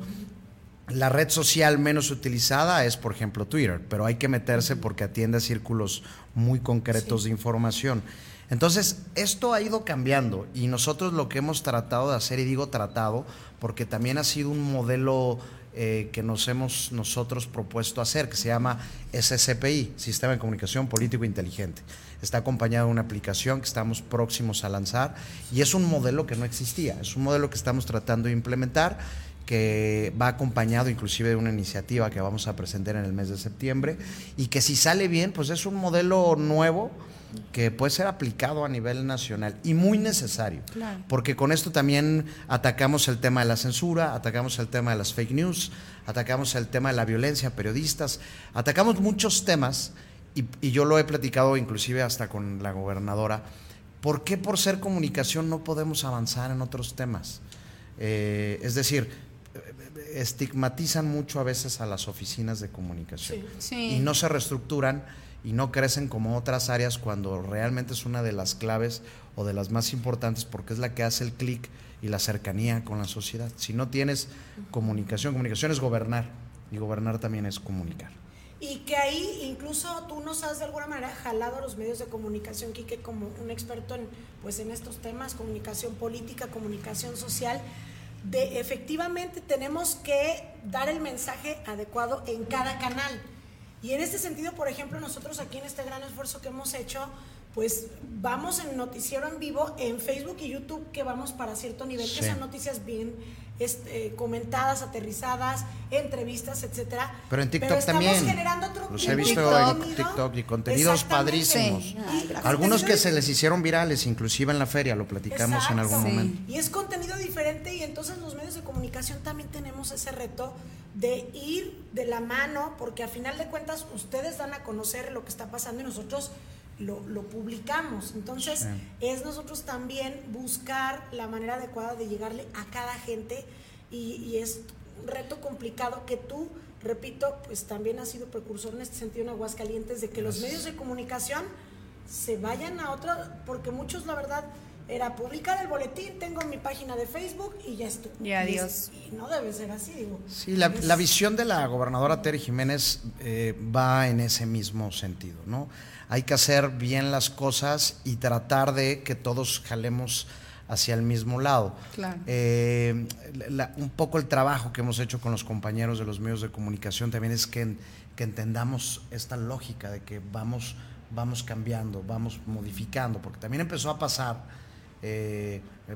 La red social menos utilizada es, por ejemplo, Twitter, pero hay que meterse porque atiende a círculos muy concretos de información. Entonces, esto ha ido cambiando y nosotros lo que hemos tratado de hacer, y digo tratado, porque también ha sido un modelo eh, que nos hemos nosotros propuesto hacer, que se llama SCPI, Sistema de Comunicación Político Inteligente. Está acompañado de una aplicación que estamos próximos a lanzar y es un modelo que no existía, es un modelo que estamos tratando de implementar que va acompañado inclusive de una iniciativa que vamos a presentar en el mes de septiembre y que si sale bien, pues es un modelo nuevo que puede ser aplicado a nivel nacional y muy necesario, porque con esto también atacamos el tema de la censura, atacamos el tema de las fake news, atacamos el tema de la violencia, periodistas, atacamos muchos temas y, yo lo he platicado inclusive hasta con la gobernadora, ¿por qué por ser comunicación no podemos avanzar en otros temas? Eh, es decir, estigmatizan mucho a veces a las oficinas de comunicación y no se reestructuran y no crecen como otras áreas cuando realmente es una de las claves o de las más importantes porque es la que hace el clic y la cercanía con la sociedad. Si no tienes comunicación, comunicación es gobernar. y gobernar también es comunicar. Y que ahí incluso tú nos has de alguna manera jalado a los medios de comunicación, Quique, como un experto en, pues, en estos temas, comunicación política, comunicación social, de efectivamente tenemos que dar el mensaje adecuado en cada canal. Y en este sentido, por ejemplo, nosotros aquí en este gran esfuerzo que hemos hecho, pues vamos en noticiero en vivo en Facebook y YouTube que vamos para cierto nivel, que son noticias bien este, comentadas, aterrizadas, entrevistas, etcétera. Pero en TikTok también. generando otro Los he visto en TikTok y contenidos padrísimos. Algunos que se les hicieron virales, inclusive en la feria, lo platicamos en algún momento. Y es contenido diferente y entonces los medios de comunicación también tenemos ese reto de ir de la mano, porque a final de cuentas ustedes dan a conocer lo que está pasando y nosotros lo, lo publicamos. Entonces, es nosotros también buscar la manera adecuada de llegarle a cada gente y, y, es un reto complicado que tú, repito, pues también has sido precursor en este sentido en Aguascalientes de que los medios de comunicación se vayan a otra, porque muchos, la verdad, era publicar el boletín, tengo mi página de Facebook y ya estoy. Y adiós. Y, no debe ser así, digo. Sí, la, la visión de la gobernadora Terry Jiménez eh, va en ese mismo sentido, ¿no? Hay que hacer bien las cosas y tratar de que todos jalemos hacia el mismo lado. Eh, un poco el trabajo que hemos hecho con los compañeros de los medios de comunicación también es que, entendamos esta lógica de que vamos, vamos cambiando, vamos modificando, porque también empezó a pasar eh, eh,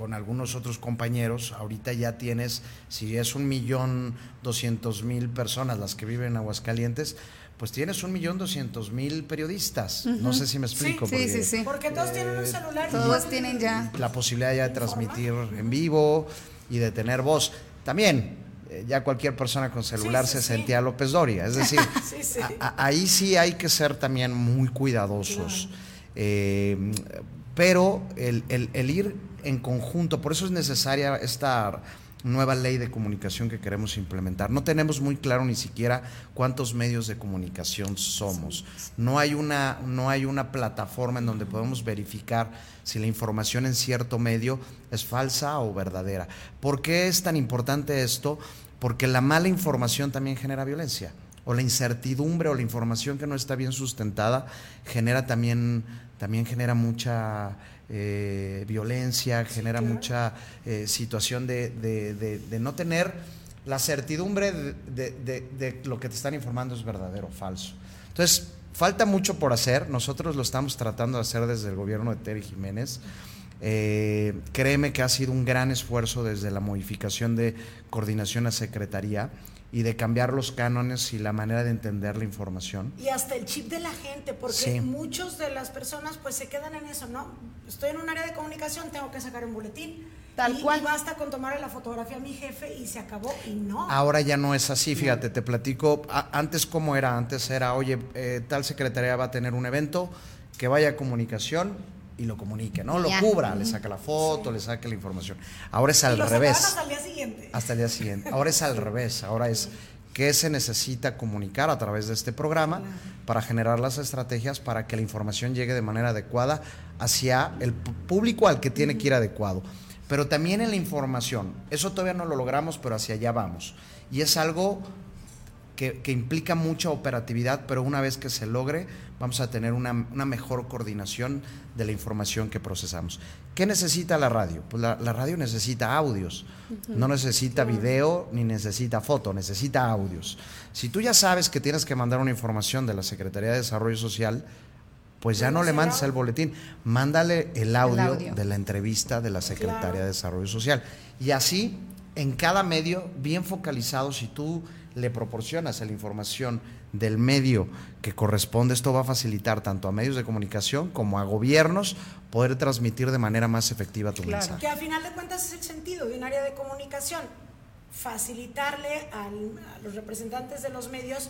con algunos otros compañeros, ahorita ya tienes, si es un millón doscientos mil personas las que viven en Aguascalientes, pues tienes un millón doscientos mil periodistas. No sé si me explico. Sí, sí, sí. Porque todos tienen un celular. Todos tienen ya. La posibilidad ya de transmitir en vivo y de tener voz. También, eh, ya cualquier persona con celular se sentía López Doria. Es (laughs) decir, ahí sí hay que ser también muy cuidadosos. Eh, pero el, el ir en conjunto, por eso es necesaria esta nueva ley de comunicación que queremos implementar. No tenemos muy claro ni siquiera cuántos medios de comunicación somos. No hay una, no hay una plataforma en donde podemos verificar si la información en cierto medio es falsa o verdadera. ¿Por qué es tan importante esto? Porque la mala información también genera violencia. O la incertidumbre o la información que no está bien sustentada genera también, también genera mucha eh, violencia, genera mucha eh, situación de, no tener la certidumbre de, lo que te están informando es verdadero o falso. Entonces, falta mucho por hacer, nosotros lo estamos tratando de hacer desde el gobierno de Terry Jiménez. Eh, créeme que ha sido un gran esfuerzo desde la modificación de coordinación a secretaría y de cambiar los cánones y la manera de entender la información. Y hasta el chip de la gente, porque muchos de las personas pues se quedan en eso, ¿no? Estoy en un área de comunicación, tengo que sacar un boletín. Tal y, cual. Y basta con tomarle la fotografía a mi jefe y se acabó y no. Ahora ya no es así, fíjate, te platico, antes cómo era, antes era, oye, eh, tal secretaría va a tener un evento, que vaya a comunicación, y lo comunique, ¿no? Lo cubra, le saca la foto, le saca la información. Ahora es al revés. Hasta el día siguiente. Hasta el día siguiente. Ahora es al revés. Ahora es qué se necesita comunicar a través de este programa para generar las estrategias para que la información llegue de manera adecuada hacia el público al que tiene que ir adecuado. Pero también en la información. Eso todavía no lo logramos, pero hacia allá vamos. Y es algo que, que implica mucha operatividad, pero una vez que se logre, vamos a tener una, mejor coordinación de la información que procesamos. ¿Qué necesita la radio? Pues la, radio necesita audios, no necesita video ni necesita foto, necesita audios. Si tú ya sabes que tienes que mandar una información de la Secretaría de Desarrollo Social, pues ya no le mandes el boletín, mándale el audio, de la entrevista de la Secretaría de Desarrollo Social. Y así, en cada medio, bien focalizado, si tú le proporcionas la información del medio que corresponde, esto va a facilitar tanto a medios de comunicación como a gobiernos poder transmitir de manera más efectiva tu mensaje. Que a final de cuentas es el sentido de un área de comunicación, facilitarle a los representantes de los medios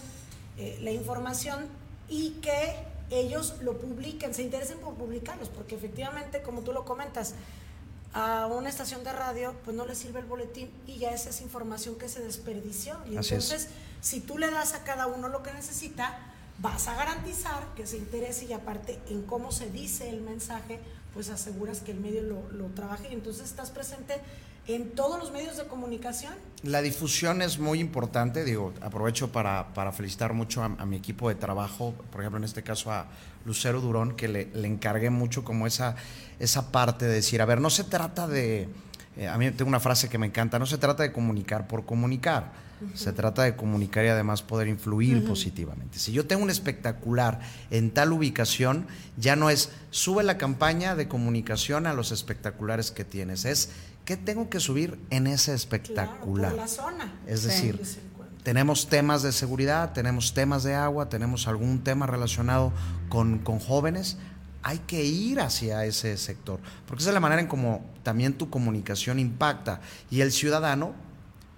eh, la información y que ellos lo publiquen, se interesen por publicarlos, porque efectivamente, como tú lo comentas, a una estación de radio, pues no le sirve el boletín y ya esa es información que se desperdició. Y entonces, si tú le das a cada uno lo que necesita, vas a garantizar que se interese y aparte en cómo se dice el mensaje, pues aseguras que el medio lo, lo trabaje y entonces estás presente en todos los medios de comunicación. La difusión es muy importante, digo, aprovecho para, para felicitar mucho a, mi equipo de trabajo, por ejemplo, en este caso a Lucero Durón, que le, le encargué mucho como esa, esa parte de decir, a ver, no se trata de, eh, a mí tengo una frase que me encanta, no se trata de comunicar por comunicar, se trata de comunicar y además poder influir positivamente. Si yo tengo un espectacular en tal ubicación, ya no es sube la campaña de comunicación a los espectaculares que tienes, es qué tengo que subir en ese espectacular. la zona. Es decir, tenemos temas de seguridad, tenemos temas de agua, tenemos algún tema relacionado con, con jóvenes hay que ir hacia ese sector, porque esa es la manera en cómo también tu comunicación impacta y el ciudadano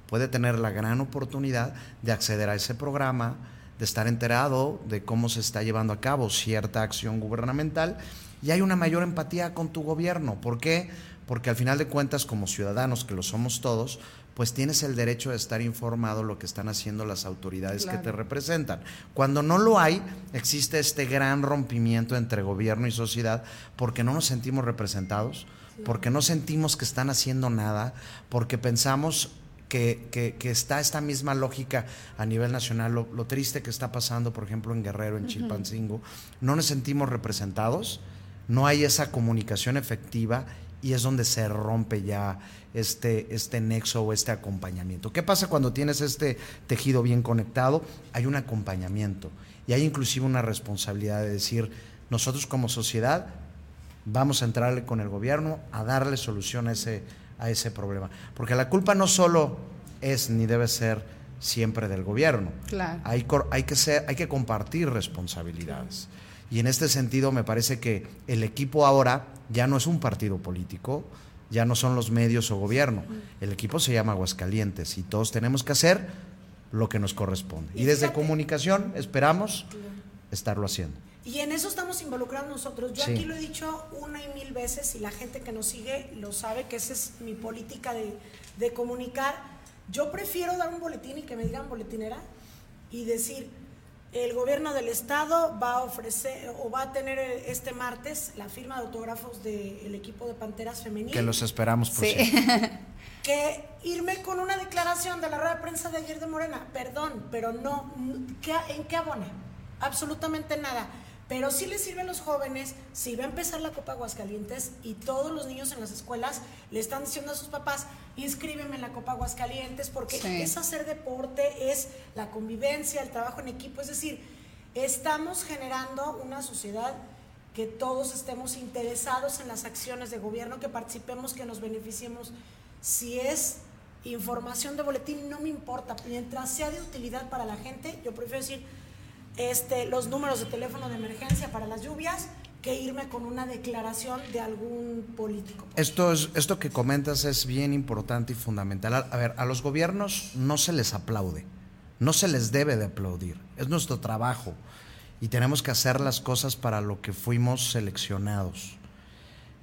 puede tener la gran oportunidad de acceder a ese programa, de estar enterado de cómo se está llevando a cabo cierta acción gubernamental y hay una mayor empatía con tu gobierno. ¿Por qué? Porque al final de cuentas, como ciudadanos, que lo somos todos, pues tienes el derecho de estar informado lo que están haciendo las autoridades que te representan. Cuando no lo hay, existe este gran rompimiento entre gobierno y sociedad porque no nos sentimos representados, porque no sentimos que están haciendo nada, porque pensamos que, está esta misma lógica a nivel nacional, lo, triste que está pasando, por ejemplo, en Guerrero, en Chilpancingo, no nos sentimos representados, no hay esa comunicación efectiva y es donde se rompe ya este, este nexo o este acompañamiento. ¿Qué pasa cuando tienes este tejido bien conectado? Hay un acompañamiento y hay inclusive una responsabilidad de decir, nosotros como sociedad vamos a entrarle con el gobierno a darle solución a ese, a ese problema. Porque la culpa no solo es ni debe ser siempre del gobierno. Claro. Hay, hay, que, ser, hay que compartir responsabilidades. Y en este sentido me parece que el equipo ahora ya no es un partido político, ya no son los medios o gobierno. El equipo se llama Aguascalientes y todos tenemos que hacer lo que nos corresponde. Y, desde comunicación esperamos estarlo haciendo. Y en eso estamos involucrados nosotros. Yo aquí lo he dicho una y mil veces y la gente que nos sigue lo sabe que esa es mi política de, de comunicar. Yo prefiero dar un boletín y que me digan boletinera y decir, el gobierno del estado va a ofrecer o va a tener este martes la firma de autógrafos del equipo de Panteras Femenil. Que los esperamos por sí. (laughs) que irme con una declaración de la rueda de prensa de ayer de Morena, perdón, pero no, ¿en qué abona? Absolutamente nada. Pero sí les sirve a los jóvenes, si va a empezar la Copa Aguascalientes y todos los niños en las escuelas le están diciendo a sus papás, inscríbeme en la Copa Aguascalientes, porque es hacer deporte, es la convivencia, el trabajo en equipo, es decir, estamos generando una sociedad que todos estemos interesados en las acciones de gobierno, que participemos, que nos beneficiemos. Si es información de boletín, no me importa, mientras sea de utilidad para la gente, yo prefiero decir, este, los números de teléfono de emergencia para las lluvias que irme con una declaración de algún político. Esto, es, esto que comentas es bien importante y fundamental. A, ver, a los gobiernos no se les aplaude, no se les debe de aplaudir, es nuestro trabajo y tenemos que hacer las cosas para lo que fuimos seleccionados.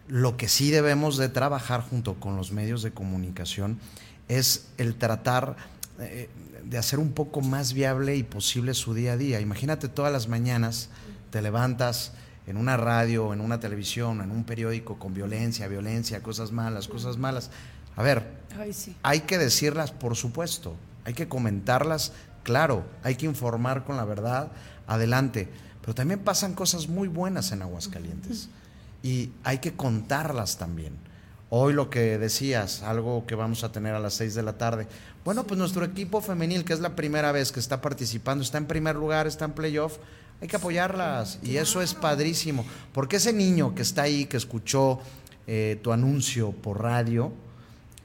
Lo que sí debemos de trabajar junto con los medios de comunicación es el tratar eh, de hacer un poco más viable y posible su día a día. Imagínate todas las mañanas te levantas en una radio, en una televisión, en un periódico con violencia, violencia, cosas malas, cosas malas. A ver, hay que decirlas, por supuesto, hay que comentarlas, claro, hay que informar con la verdad, adelante. Pero también pasan cosas muy buenas en Aguascalientes y hay que contarlas también. Hoy lo que decías, algo que vamos a tener a las 6 de la tarde. Bueno, pues nuestro equipo femenil, que es la primera vez que está participando, está en primer lugar, está en playoff, hay que apoyarlas. Y eso es padrísimo. Porque ese niño que está ahí, que escuchó eh, tu anuncio por radio,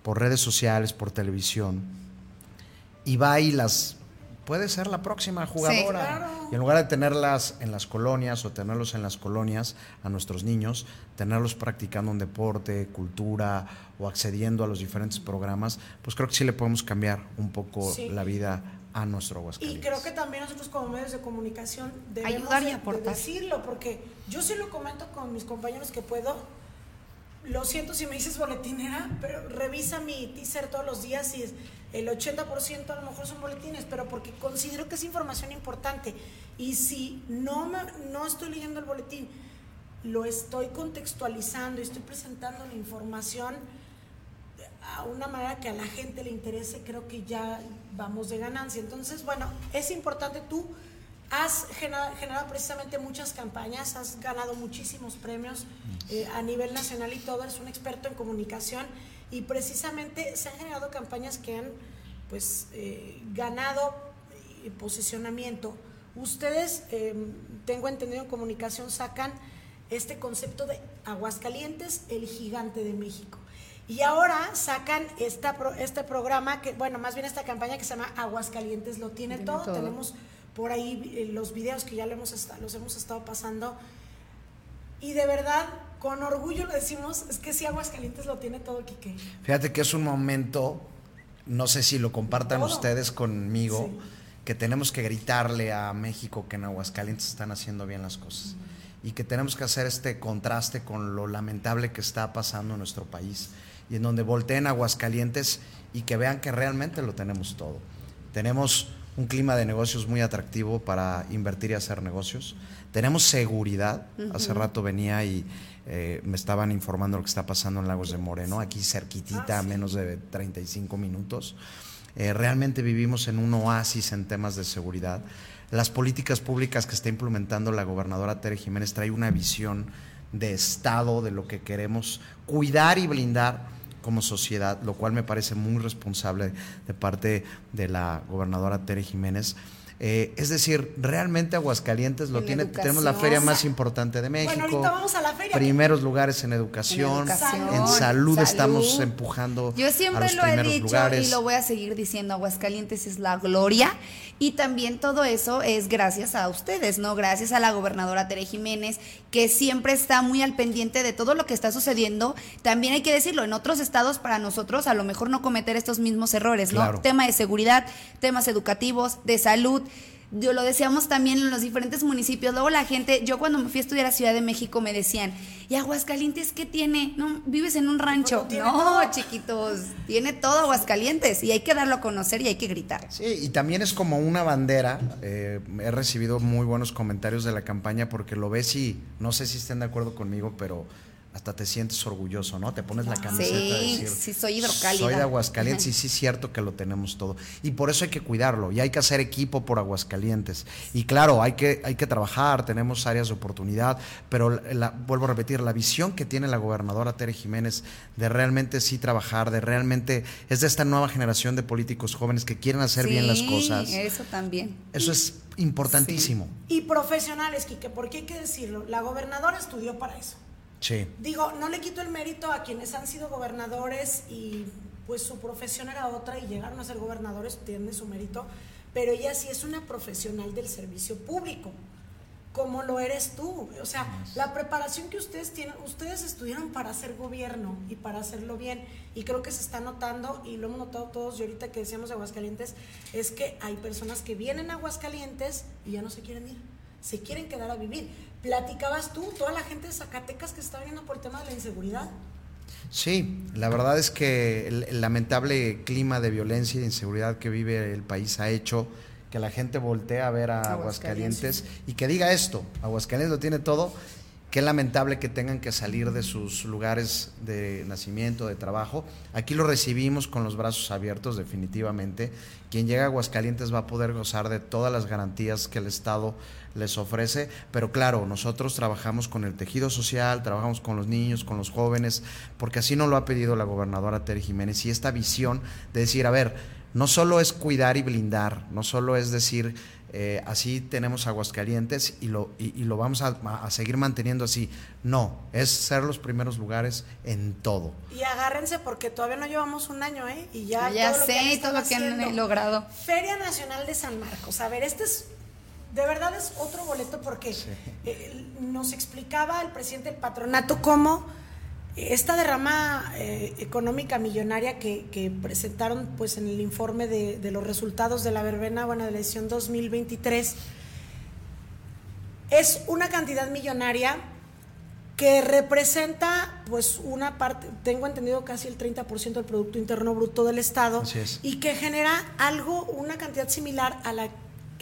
por redes sociales, por televisión, y va y las puede ser la próxima jugadora. Y en lugar de tenerlas en las colonias o tenerlos en las colonias a nuestros niños, tenerlos practicando un deporte, cultura o accediendo a los diferentes programas, pues creo que sí le podemos cambiar un poco la vida a nuestro Aguascalientes. Y creo que también nosotros como medios de comunicación debemos Ayudar decirlo, porque yo sí lo comento con mis compañeros que puedo, lo siento si me dices boletinera, pero revisa mi teaser todos los días y el 80% a lo mejor son boletines, pero porque considero que es información importante. Y si no, no estoy leyendo el boletín, lo estoy contextualizando y estoy presentando la información, a una manera que a la gente le interese, creo que ya vamos de ganancia. Entonces, bueno, es importante tú has generado, precisamente muchas campañas, has ganado muchísimos premios eh, a nivel nacional y todo, eres un experto en comunicación y precisamente se han generado campañas que han pues eh, ganado eh, posicionamiento. Ustedes, em, tengo entendido en comunicación, sacan este concepto de Aguascalientes, el gigante de México. Y ahora sacan esta, este programa, que bueno, más bien esta campaña que se llama Aguascalientes lo tiene, todo. Tenemos por ahí eh, los videos que ya hemos los hemos estado pasando. Y de verdad, con orgullo lo decimos, es que si Aguascalientes lo tiene todo, Quique. Fíjate que es un momento, no sé si lo compartan ustedes conmigo, que tenemos que gritarle a México que en Aguascalientes están haciendo bien las cosas. Y que tenemos que hacer este contraste con lo lamentable que está pasando en nuestro país. Y en donde volteen Aguascalientes y que vean que realmente lo tenemos todo. Tenemos un clima de negocios muy atractivo para invertir y hacer negocios. Tenemos seguridad. Hace rato venía y eh, me estaban informando lo que está pasando en Lagos de Moreno, aquí cerquitita, a menos de 35 minutos. Eh, realmente vivimos en un oasis en temas de seguridad. Las políticas públicas que está implementando la gobernadora Tere Jiménez trae una visión de Estado, de lo que queremos cuidar y blindar como sociedad, lo cual me parece muy responsable de parte de la gobernadora Tere Jiménez. Eh, es decir, realmente Aguascalientes lo tiene, tenemos la feria más importante de México. Bueno, ahorita vamos a la feria. Primeros lugares en educación, en, salud, estamos empujando. Yo siempre lo he dicho y lo voy a seguir diciendo, Aguascalientes es la gloria y también todo eso es gracias a ustedes, ¿no? Gracias a la gobernadora Tere Jiménez, que siempre está muy al pendiente de todo lo que está sucediendo. También hay que decirlo, en otros estados para nosotros a lo mejor no cometer estos mismos errores, ¿no? Tema de seguridad, temas educativos, de salud lo decíamos también en los diferentes municipios. Luego la gente, yo cuando me fui a estudiar a Ciudad de México me decían, ¿y Aguascalientes qué tiene? No, vives en un rancho. No, chiquitos, tiene todo Aguascalientes y hay que darlo a conocer y hay que gritar. Sí, y también es como una bandera. Eh, he recibido muy buenos comentarios de la campaña porque lo ves y no sé si estén de acuerdo conmigo, pero hasta te sientes orgulloso, ¿no? Te pones la camiseta sí, de decir, sí, soy hidrocálida. Soy de Aguascalientes (laughs) y sí es cierto que lo tenemos todo. Y por eso hay que cuidarlo y hay que hacer equipo por Aguascalientes. Y claro, hay que, hay que trabajar, tenemos áreas de oportunidad, pero vuelvo a repetir, la visión que tiene la gobernadora Tere Jiménez de realmente sí trabajar, de realmente, es de esta nueva generación de políticos jóvenes que quieren hacer bien las cosas. eso también. Eso es importantísimo. Y profesionales, Quique, porque hay que decirlo, la gobernadora estudió para eso. Digo, no le quito el mérito a quienes han sido gobernadores y pues su profesión era otra y llegaron a ser gobernadores, tiene su mérito, pero ella sí es una profesional del servicio público, como lo eres tú. O sea, la preparación que ustedes tienen, ustedes estudiaron para hacer gobierno y para hacerlo bien, y creo que se está notando, y lo hemos notado todos, y ahorita que decíamos Aguascalientes, es que hay personas que vienen a Aguascalientes y ya no se quieren ir, se quieren quedar a vivir platicabas tú, toda la gente de Zacatecas que está viendo por el tema de la inseguridad. Sí, la verdad es que el, lamentable clima de violencia y de inseguridad que vive el país ha hecho que la gente voltee a ver a Aguascalientes, y que diga esto, Aguascalientes lo tiene todo, qué lamentable que tengan que salir de sus lugares de nacimiento, de trabajo. Aquí lo recibimos con los brazos abiertos definitivamente. Quien llega a Aguascalientes va a poder gozar de todas las garantías que el Estado les ofrece, pero claro, nosotros trabajamos con el tejido social, trabajamos con los niños, con los jóvenes, porque así nos lo ha pedido la gobernadora Tere Jiménez y esta visión de decir, a ver, no solo es cuidar y blindar, no solo es decir, eh, así tenemos Aguascalientes y lo, y, lo vamos a, seguir manteniendo así. No, es ser los primeros lugares en todo. Y agárrense porque todavía no llevamos un año, ¿eh? Y ya, ya sé todo lo que han logrado. Feria Nacional de San Marcos. A ver, este es de verdad es otro boleto porque eh, nos explicaba el presidente del patronato cómo esta derrama eh, económica millonaria que, presentaron pues en el informe de, los resultados de la verbena bueno, de la edición 2023 es una cantidad millonaria que representa pues una parte, tengo entendido casi el 30% del Producto Interno Bruto del Estado y que genera algo, una cantidad similar a la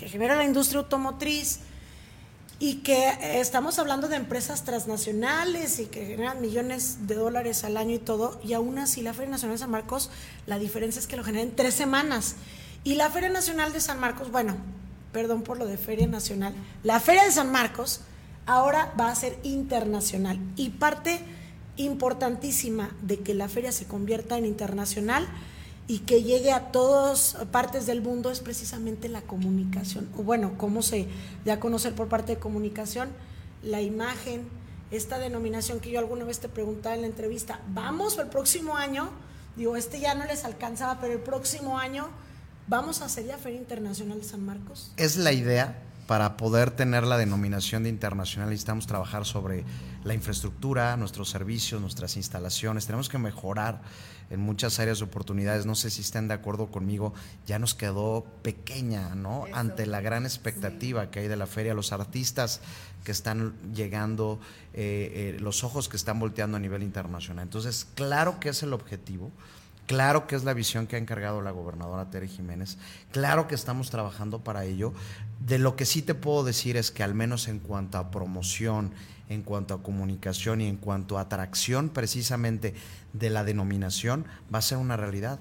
que genera la industria automotriz y que eh, estamos hablando de empresas transnacionales y que generan millones de dólares al año y todo, y aún así la Feria Nacional de San Marcos, la diferencia es que lo generan en tres semanas. Y la Feria Nacional de San Marcos, bueno, perdón por lo de Feria Nacional, la Feria de San Marcos ahora va a ser internacional y parte importantísima de que la feria se convierta en internacional y que llegue a todas partes del mundo es precisamente la comunicación. O bueno, cómo se da a conocer por parte de comunicación la imagen, esta denominación que yo alguna vez te preguntaba en la entrevista. Vamos el próximo año, digo, este ya no les alcanzaba, pero el próximo año vamos a hacer ya Feria Internacional de San Marcos. Es la idea para poder tener la denominación de internacional necesitamos trabajar sobre la infraestructura, nuestros servicios, nuestras instalaciones. Tenemos que mejorar en muchas áreas de oportunidades. No sé si estén de acuerdo conmigo, ya nos quedó pequeña, ¿no? Ante la gran expectativa que hay de la feria, los artistas que están llegando, eh, eh, los ojos que están volteando a nivel internacional. Entonces, claro que es el objetivo. Claro que es la visión que ha encargado la gobernadora Tere Jiménez. Claro que estamos trabajando para ello. De lo que sí te puedo decir es que al menos en cuanto a promoción, en cuanto a comunicación y en cuanto a atracción precisamente de la denominación, va a ser una realidad.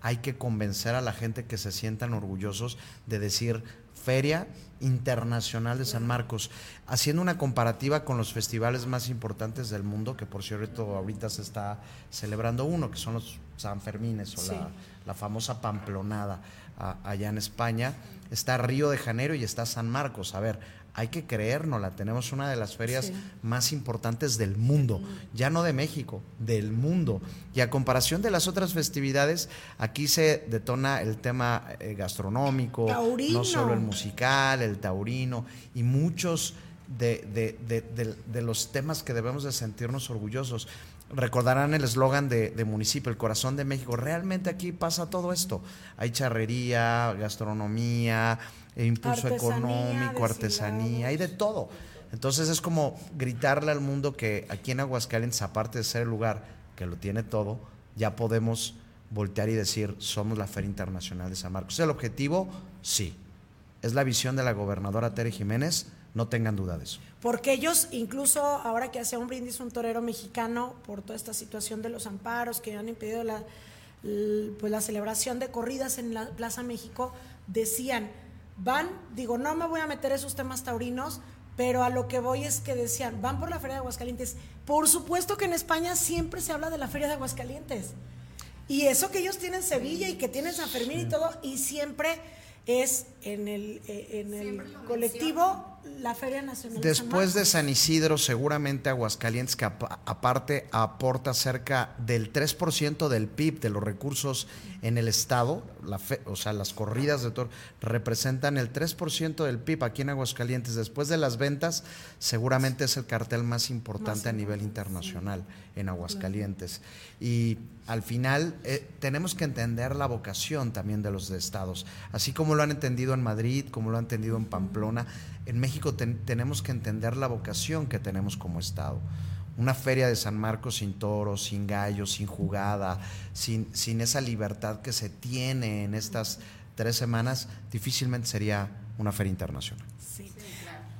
Hay que convencer a la gente que se sientan orgullosos de decir Feria Internacional de San Marcos, haciendo una comparativa con los festivales más importantes del mundo, que por cierto ahorita se está celebrando uno, que son los San Fermines o la, famosa Pamplonada allá en España. Está Río de Janeiro y está San Marcos. A ver, hay que creérnosla, tenemos una de las ferias más importantes del mundo, ya no de México, del mundo. Y a comparación de las otras festividades, aquí se detona el tema eh, gastronómico, no solo el musical, el taurino y muchos de, de, los temas que debemos de sentirnos orgullosos. Recordarán el eslogan de, municipio, el corazón de México. Realmente aquí pasa todo esto. Hay charrería, gastronomía, e impulso económico, artesanía, hay de todo. Entonces es como gritarle al mundo que aquí en Aguascalientes, aparte de ser el lugar que lo tiene todo, ya podemos voltear y decir, somos la Feria Internacional de San Marcos. ¿Es el objetivo? Sí. ¿Es la visión de la gobernadora Tere Jiménez? No tengan duda de eso. Porque ellos, incluso ahora que hace un brindis un torero mexicano por toda esta situación de los amparos que han impedido la, pues la celebración de corridas en la Plaza México, decían, van, digo, no me voy a meter esos temas taurinos, pero a lo que voy es que decían, van por la Feria de Aguascalientes. Por supuesto que en España siempre se habla de la Feria de Aguascalientes. Y eso que ellos tienen Sevilla y que tienen San Fermín y todo, y siempre es en el, eh, en el colectivo la Feria Nacional. Después de San, Isidro, seguramente Aguascalientes, que aparte aporta cerca del 3% del PIB de los recursos en el Estado, la o sea, las corridas de toro representan el 3% del PIB aquí en Aguascalientes. Después de las ventas, seguramente es el cartel más importante a nivel internacional en Aguascalientes. Y al final eh, tenemos que entender la vocación también de los estados, así como lo han entendido en Madrid, como lo han entendido en Pamplona en México tenemos que entender la vocación que tenemos como Estado. Una feria de San Marcos sin toros, sin gallos, sin jugada, sin, sin esa libertad que se tiene en estas tres semanas, difícilmente sería una feria internacional. Sí.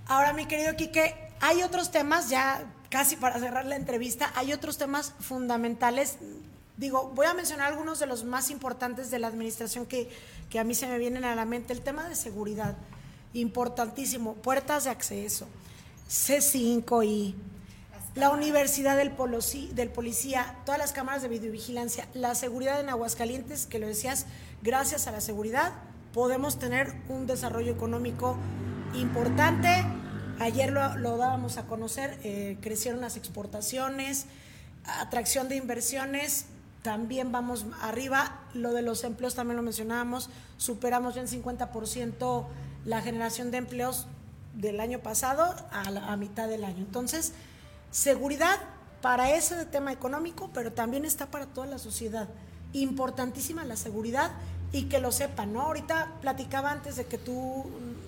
Ahora, mi querido Quique, hay otros temas, ya casi para cerrar la entrevista, hay otros temas fundamentales. Digo, voy a mencionar algunos de los más importantes de la administración que, que a mí se me vienen a la mente. El tema de seguridad importantísimo, puertas de acceso, C5I, la Universidad del, del Policía, todas las cámaras de videovigilancia, la seguridad en Aguascalientes, que lo decías, gracias a la seguridad podemos tener un desarrollo económico importante. Ayer lo, dábamos a conocer, eh, crecieron las exportaciones, atracción de inversiones, también vamos arriba. Lo de los empleos también lo mencionábamos, superamos ya en 50% la generación de empleos del año pasado a, mitad del año. Entonces, seguridad para ese tema económico, pero también está para toda la sociedad. Importantísima la seguridad y que lo sepan, ¿no? Ahorita platicaba antes de que tú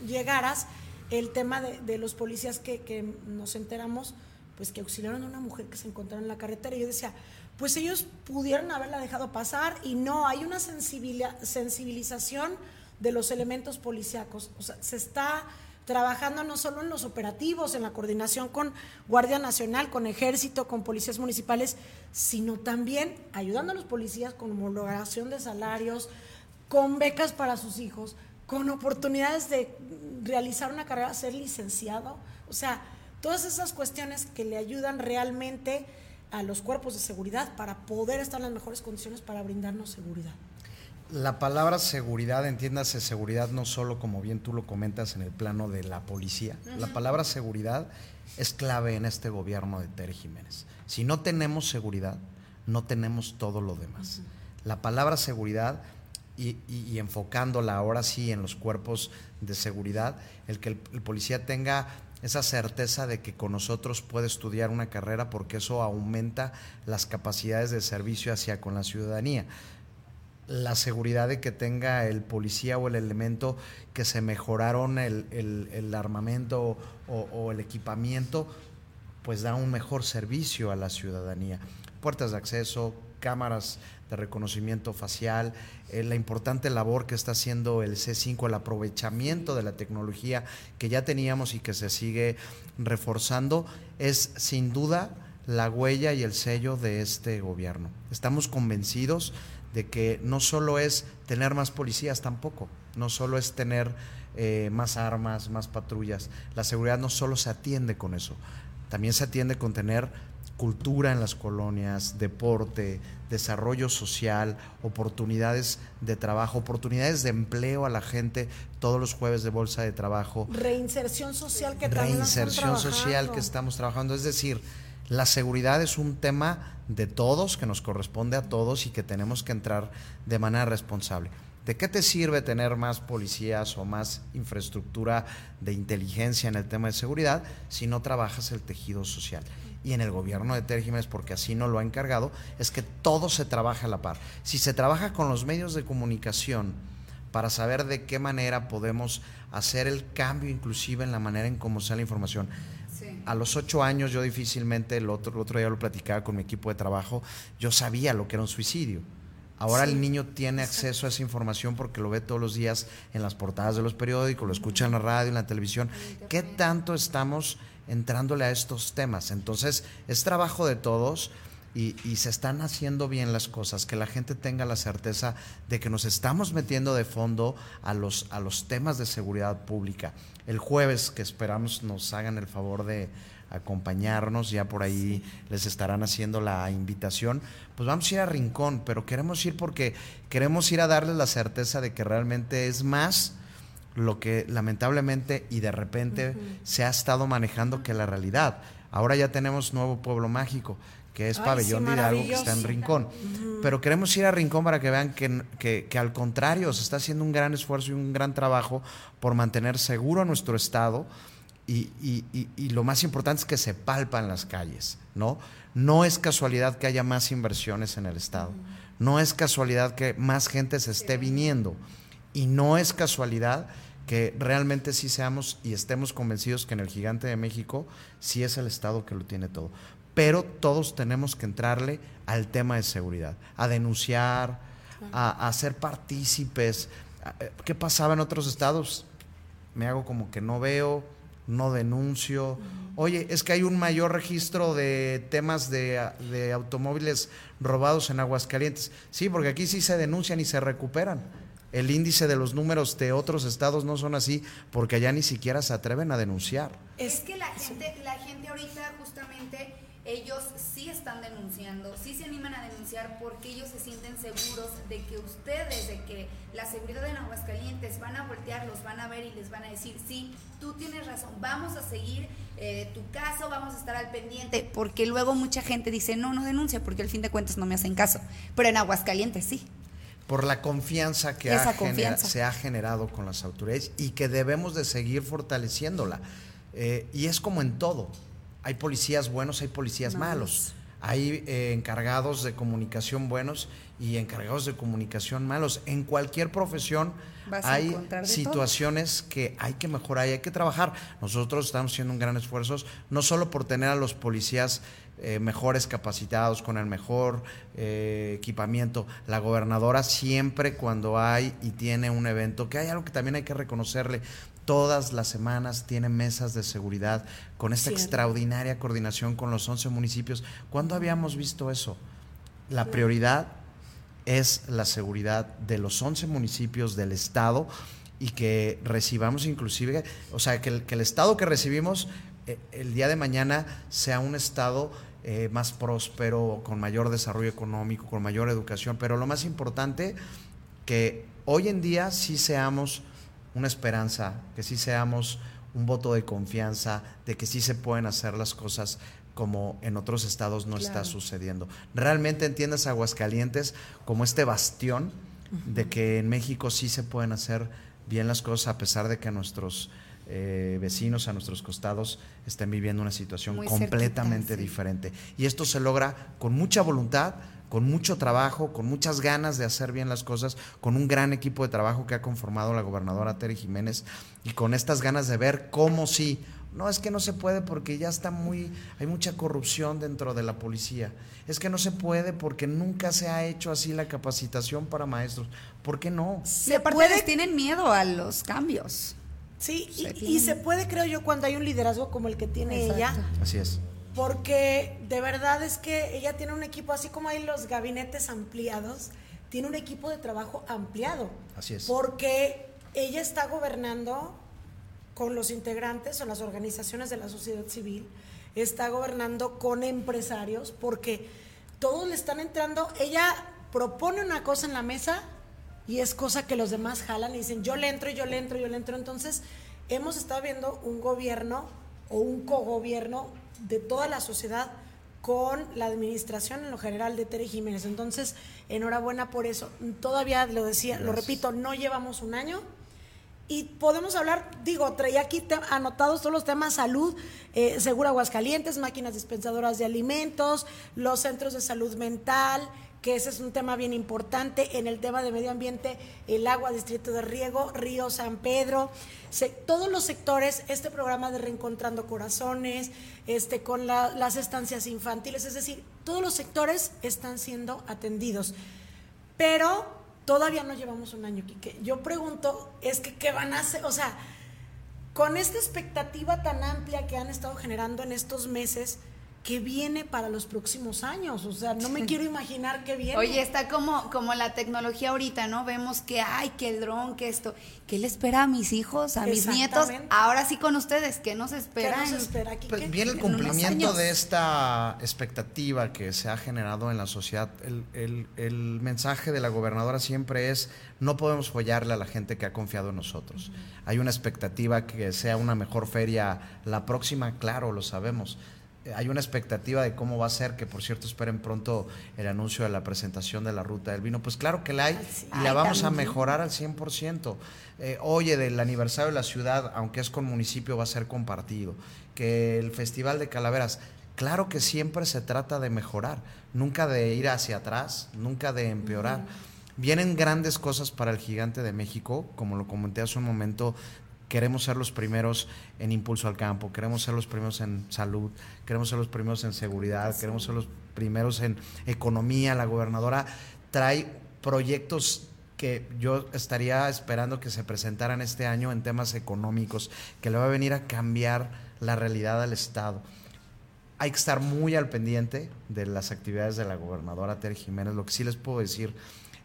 llegaras el tema de, los policías que, que, nos enteramos, pues que auxiliaron a una mujer que se encontraba en la carretera. Y yo decía, pues ellos pudieron haberla dejado pasar y no, hay una sensibilización de los elementos policíacos. O sea, se está trabajando no solo en los operativos, en la coordinación con Guardia Nacional, con Ejército, con policías municipales, sino también ayudando a los policías con homologación de salarios, con becas para sus hijos, con oportunidades de realizar una carrera, ser licenciado. O sea, todas esas cuestiones que le ayudan realmente a los cuerpos de seguridad para poder estar en las mejores condiciones para brindarnos seguridad. La palabra seguridad, entiéndase seguridad no solo como bien tú lo comentas en el plano de la policía. La palabra seguridad es clave en este gobierno de Tere Jiménez. Si no tenemos seguridad, no tenemos todo lo demás. La palabra seguridad y, enfocándola ahora sí en los cuerpos de seguridad, el que el policía tenga esa certeza de que con nosotros puede estudiar una carrera porque eso aumenta las capacidades de servicio hacia con la ciudadanía la seguridad de que tenga el policía o el elemento que se mejoraron el, armamento o, el equipamiento, pues da un mejor servicio a la ciudadanía. Puertas de acceso, cámaras de reconocimiento facial, eh, la importante labor que está haciendo el C5, el aprovechamiento de la tecnología que ya teníamos y que se sigue reforzando, es sin duda la huella y el sello de este gobierno. Estamos convencidos de que no solo es tener más policías tampoco, no solo es tener eh, más armas, más patrullas. La seguridad no solo se atiende con eso, también se atiende con tener cultura en las colonias, deporte, desarrollo social, oportunidades de trabajo, oportunidades de empleo a la gente todos los jueves de bolsa de trabajo. Reinserción social que Reinserción social que estamos trabajando, es decir, la seguridad es un tema de todos, que nos corresponde a todos y que tenemos que entrar de manera responsable. ¿De qué te sirve tener más policías o más infraestructura de inteligencia en el tema de seguridad si no trabajas el tejido social? Y en el gobierno de Ter porque así no lo ha encargado, es que todo se trabaja a la par. Si se trabaja con los medios de comunicación para saber de qué manera podemos hacer el cambio inclusive en la manera en cómo se da la información, a los ocho años yo difícilmente, el otro, otro día lo platicaba con mi equipo de trabajo, yo sabía lo que era un suicidio. Ahora el niño tiene acceso a esa información porque lo ve todos los días en las portadas de los periódicos, lo escucha en la radio, en la televisión. ¿Qué tanto estamos entrándole a estos temas? Entonces, es trabajo de todos y, se están haciendo bien las cosas, que la gente tenga la certeza de que nos estamos metiendo de fondo a los, a los temas de seguridad pública. El jueves, que esperamos nos hagan el favor de acompañarnos, ya por ahí les estarán haciendo la invitación, pues vamos a ir a Rincón, pero queremos ir porque queremos ir a darles la certeza de que realmente es más lo que lamentablemente y de repente se ha estado manejando que la realidad. Ahora ya tenemos nuevo pueblo mágico que es Pabellón de Hidalgo, que está en Rincón. Pero queremos ir a Rincón para que vean que, que, al contrario, se está haciendo un gran esfuerzo y un gran trabajo por mantener seguro a nuestro Estado. Y, y, y, lo más importante es que se palpan las calles, ¿no? No es casualidad que haya más inversiones en el Estado. No es casualidad que más gente se esté viniendo. Y no es casualidad que realmente sí seamos y estemos convencidos que en el gigante de México sí es el Estado que lo tiene todo pero todos tenemos que entrarle al tema de seguridad, a denunciar, a, ser partícipes. Eh, ¿Qué pasaba en otros estados? Me hago como que no veo, no denuncio. Oye, es que hay un mayor registro de temas de, de, automóviles robados en Aguascalientes. Sí, porque aquí sí se denuncian y se recuperan. El índice de los números de otros estados no son así porque allá ni siquiera se atreven a denunciar. Es que la gente, la gente ahorita justamente ellos sí están denunciando, sí se animan a denunciar porque ellos se sienten seguros de que ustedes, de que la seguridad en Aguascalientes van a voltear, los van a ver y les van a decir, sí, tú tienes razón, vamos a seguir eh, tu caso, vamos a estar al pendiente, porque luego mucha gente dice, no, no denuncia, porque al fin de cuentas no me hacen caso, pero en Aguascalientes sí. Por la confianza que se ha generado con las autoridades y que debemos de seguir fortaleciéndola. Eh, y es como en todo, hay policías buenos, hay policías malos. Hay eh, encargados de comunicación buenos y encargados de comunicación malos. En cualquier profesión hay situaciones que hay que mejorar y hay que trabajar. Nosotros estamos haciendo un gran esfuerzo, no solo por tener a los policías eh, mejores capacitados, con el mejor eh, equipamiento. La gobernadora siempre cuando hay y tiene un evento, que hay algo que también hay que reconocerle, todas las semanas tiene mesas de seguridad con esta Cierto. extraordinaria coordinación con los 11 municipios. ¿Cuándo habíamos visto eso? La prioridad es la seguridad de los 11 municipios del Estado y que recibamos inclusive, o sea, que el, que el Estado que recibimos eh, el día de mañana sea un Estado eh, más próspero, con mayor desarrollo económico, con mayor educación, pero lo más importante, que hoy en día sí seamos una esperanza, que sí seamos un voto de confianza, de que sí se pueden hacer las cosas como en otros estados no está sucediendo. Realmente entiendes Aguascalientes como este bastión de que en México sí se pueden hacer bien las cosas a pesar de que nuestros eh, vecinos a nuestros costados estén viviendo una situación Muy completamente cerquita, sí. diferente. Y esto se logra con mucha voluntad, con mucho trabajo, con muchas ganas de hacer bien las cosas, con un gran equipo de trabajo que ha conformado la gobernadora Tere Jiménez y con estas ganas de ver cómo sí. No, es que no se puede porque ya está muy, hay mucha corrupción dentro de la policía. Es que no se puede porque nunca se ha hecho así la capacitación para maestros. ¿Por qué no? Se puede- tienen miedo a los cambios. Sí, y, Se y tiene- se puede, creo yo, cuando hay un liderazgo como el que tiene Exacto. ella, Así es. porque de verdad es que ella tiene un equipo, así como hay los gabinetes ampliados, tiene un equipo de trabajo ampliado. Así es. Porque ella está gobernando con los integrantes o las organizaciones de la sociedad civil, está gobernando con empresarios, porque todos le están entrando, ella propone una cosa en la mesa y es cosa que los demás jalan y dicen, yo le entro, yo le entro, yo le entro. Entonces, hemos estado viendo un gobierno o un cogobierno de toda la sociedad con la administración en lo general de Tere Jiménez. Entonces, enhorabuena por eso. Todavía lo decía, lo repito, no llevamos un año. Y podemos hablar, digo, traía aquí anotados todos los temas salud, eh, seguro Aguascalientes, máquinas dispensadoras de alimentos, los centros de salud mental, que ese es un tema bien importante. En el tema de medio ambiente, el agua, distrito de riego, Río San Pedro, todos los sectores, este programa de Reencontrando Corazones, este, con la- las estancias infantiles, es decir, todos los sectores están siendo atendidos. Pero todavía no llevamos un año, Quique. Yo pregunto, es que qué van a hacer, o sea, con esta expectativa tan amplia que han estado generando en estos meses, ¿qué viene para los próximos años? O sea, no me quiero imaginar qué viene. Oye, está como, como la tecnología ahorita, ¿no? Vemos que hay, que el dron, que esto. ¿Qué le espera a mis hijos, a mis nietos? Ahora sí con ustedes, ¿qué nos ¿qué espera? nos en- espera, Quique? Pues viene el cumplimiento de esta expectativa que se ha generado en la sociedad. El, el- el mensaje de la gobernadora siempre es, no podemos follarle a la gente que ha confiado en nosotros. Hay una expectativa que sea una mejor feria la próxima, claro, lo sabemos. Hay una expectativa de cómo va a ser, que por cierto esperen pronto el anuncio de la presentación de la ruta del vino. Pues claro que la hay y la vamos a mejorar al 100%. Eh, oye, del aniversario de la ciudad, aunque es con municipio, va a ser compartido. Que el Festival de Calaveras, claro que siempre se trata de mejorar, nunca de ir hacia atrás, nunca de empeorar. Vienen grandes cosas para el gigante de México, como lo comenté hace un momento. Queremos ser los primeros en impulso al campo, queremos ser los primeros en salud, queremos ser los primeros en seguridad, queremos ser los primeros en economía. La gobernadora trae proyectos que yo estaría esperando que se presentaran este año en temas económicos, que le va a venir a cambiar la realidad al Estado. Hay que estar muy al pendiente de las actividades de la gobernadora Tere Jiménez. Lo que sí les puedo decir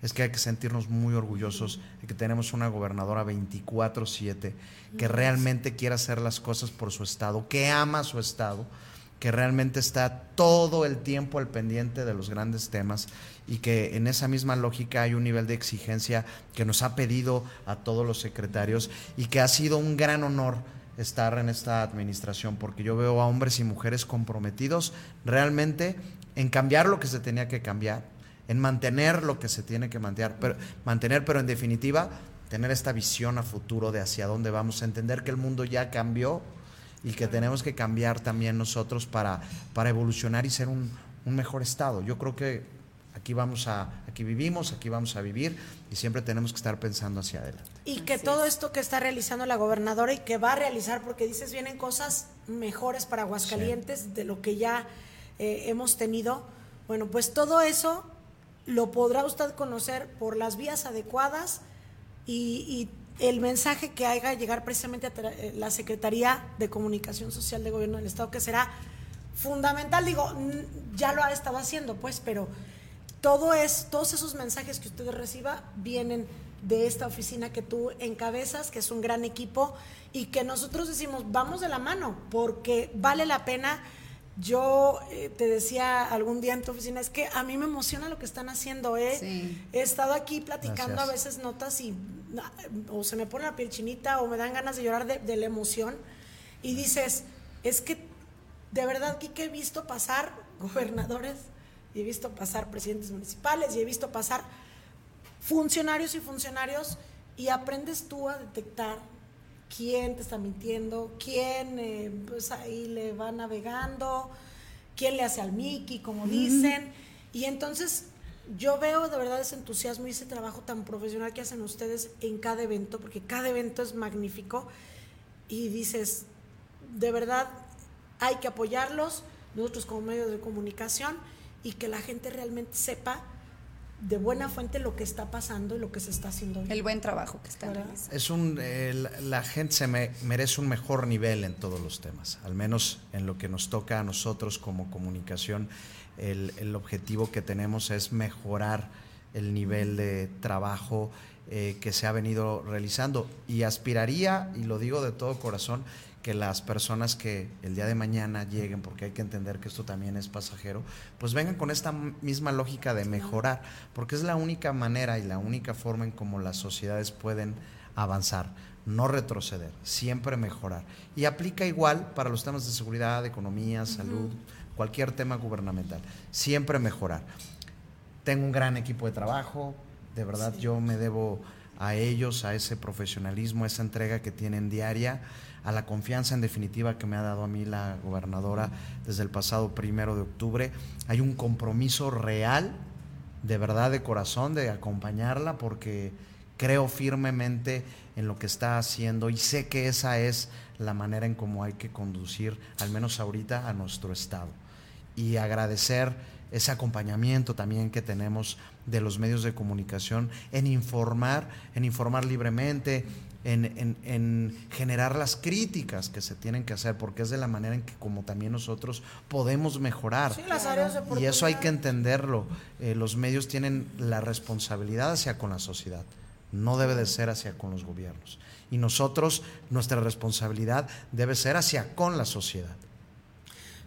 es que hay que sentirnos muy orgullosos de que tenemos una gobernadora 24/7 que realmente quiere hacer las cosas por su estado, que ama su estado, que realmente está todo el tiempo al pendiente de los grandes temas y que en esa misma lógica hay un nivel de exigencia que nos ha pedido a todos los secretarios y que ha sido un gran honor estar en esta administración porque yo veo a hombres y mujeres comprometidos realmente en cambiar lo que se tenía que cambiar, en mantener lo que se tiene que mantener, pero, mantener, pero en definitiva tener esta visión a futuro de hacia dónde vamos, entender que el mundo ya cambió y que tenemos que cambiar también nosotros para, para evolucionar y ser un, un mejor estado. Yo creo que aquí vamos a, aquí vivimos, aquí vamos a vivir y siempre tenemos que estar pensando hacia adelante. Y que todo esto que está realizando la gobernadora y que va a realizar, porque dices, vienen cosas mejores para Aguascalientes de lo que ya eh, hemos tenido. Bueno, pues todo eso lo podrá usted conocer por las vías adecuadas y, el mensaje que haga llegar precisamente a eh, la Secretaría de Comunicación Social de Gobierno del Estado, que será fundamental, digo, ya lo ha estado haciendo, pues, pero todo es, todos esos mensajes que usted reciba vienen de esta oficina que tú encabezas, que es un gran equipo, y que nosotros decimos, vamos de la mano, porque vale la pena. Yo eh, te decía algún día en tu oficina, es que a mí me emociona lo que están haciendo. ¿eh? He estado aquí platicando a veces notas y o se me pone la piel chinita o me dan ganas de llorar de, de la emoción. Y dices, es que de verdad que he visto pasar gobernadores, y he visto pasar presidentes municipales, y he visto pasar funcionarios y funcionarios, y aprendes tú a detectar quién te está mintiendo, quién eh, pues ahí le va navegando, quién le hace al Mickey, como dicen. Y entonces yo veo de verdad ese entusiasmo y ese trabajo tan profesional que hacen ustedes en cada evento, porque cada evento es magnífico. Y dices, de verdad, hay que apoyarlos, nosotros como medios de comunicación, y que la gente realmente sepa de buena fuente lo que está pasando y lo que se está haciendo. El buen trabajo que está realizando. Es un, la gente se merece un mejor nivel en todos los temas, al menos en lo que nos toca a nosotros como comunicación. El, el objetivo que tenemos es mejorar el nivel de trabajo eh, que se ha venido realizando y aspiraría, y lo digo de todo corazón, que las personas que el día de mañana lleguen, porque hay que entender que esto también es pasajero, pues vengan con esta misma lógica de mejorar, porque es la única manera y la única forma en cómo las sociedades pueden avanzar, no retroceder, siempre mejorar. Y aplica igual para los temas de seguridad, economía, salud, cualquier tema gubernamental, siempre mejorar. Tengo un gran equipo de trabajo, de verdad yo me debo a ellos, a ese profesionalismo, a esa entrega que tienen diaria a la confianza en definitiva que me ha dado a mí la gobernadora desde el pasado primero de octubre. Hay un compromiso real, de verdad, de corazón, de acompañarla porque creo firmemente en lo que está haciendo y sé que esa es la manera en cómo hay que conducir, al menos ahorita, a nuestro Estado. Y agradecer ese acompañamiento también que tenemos de los medios de comunicación en informar, en informar libremente, en, generar las críticas que se tienen que hacer, porque es de la manera en que como también nosotros podemos mejorar. y eso hay que entenderlo. Eh, los medios tienen la responsabilidad hacia con la sociedad, no debe de ser hacia con los gobiernos. Y nosotros, nuestra responsabilidad debe ser hacia con la sociedad.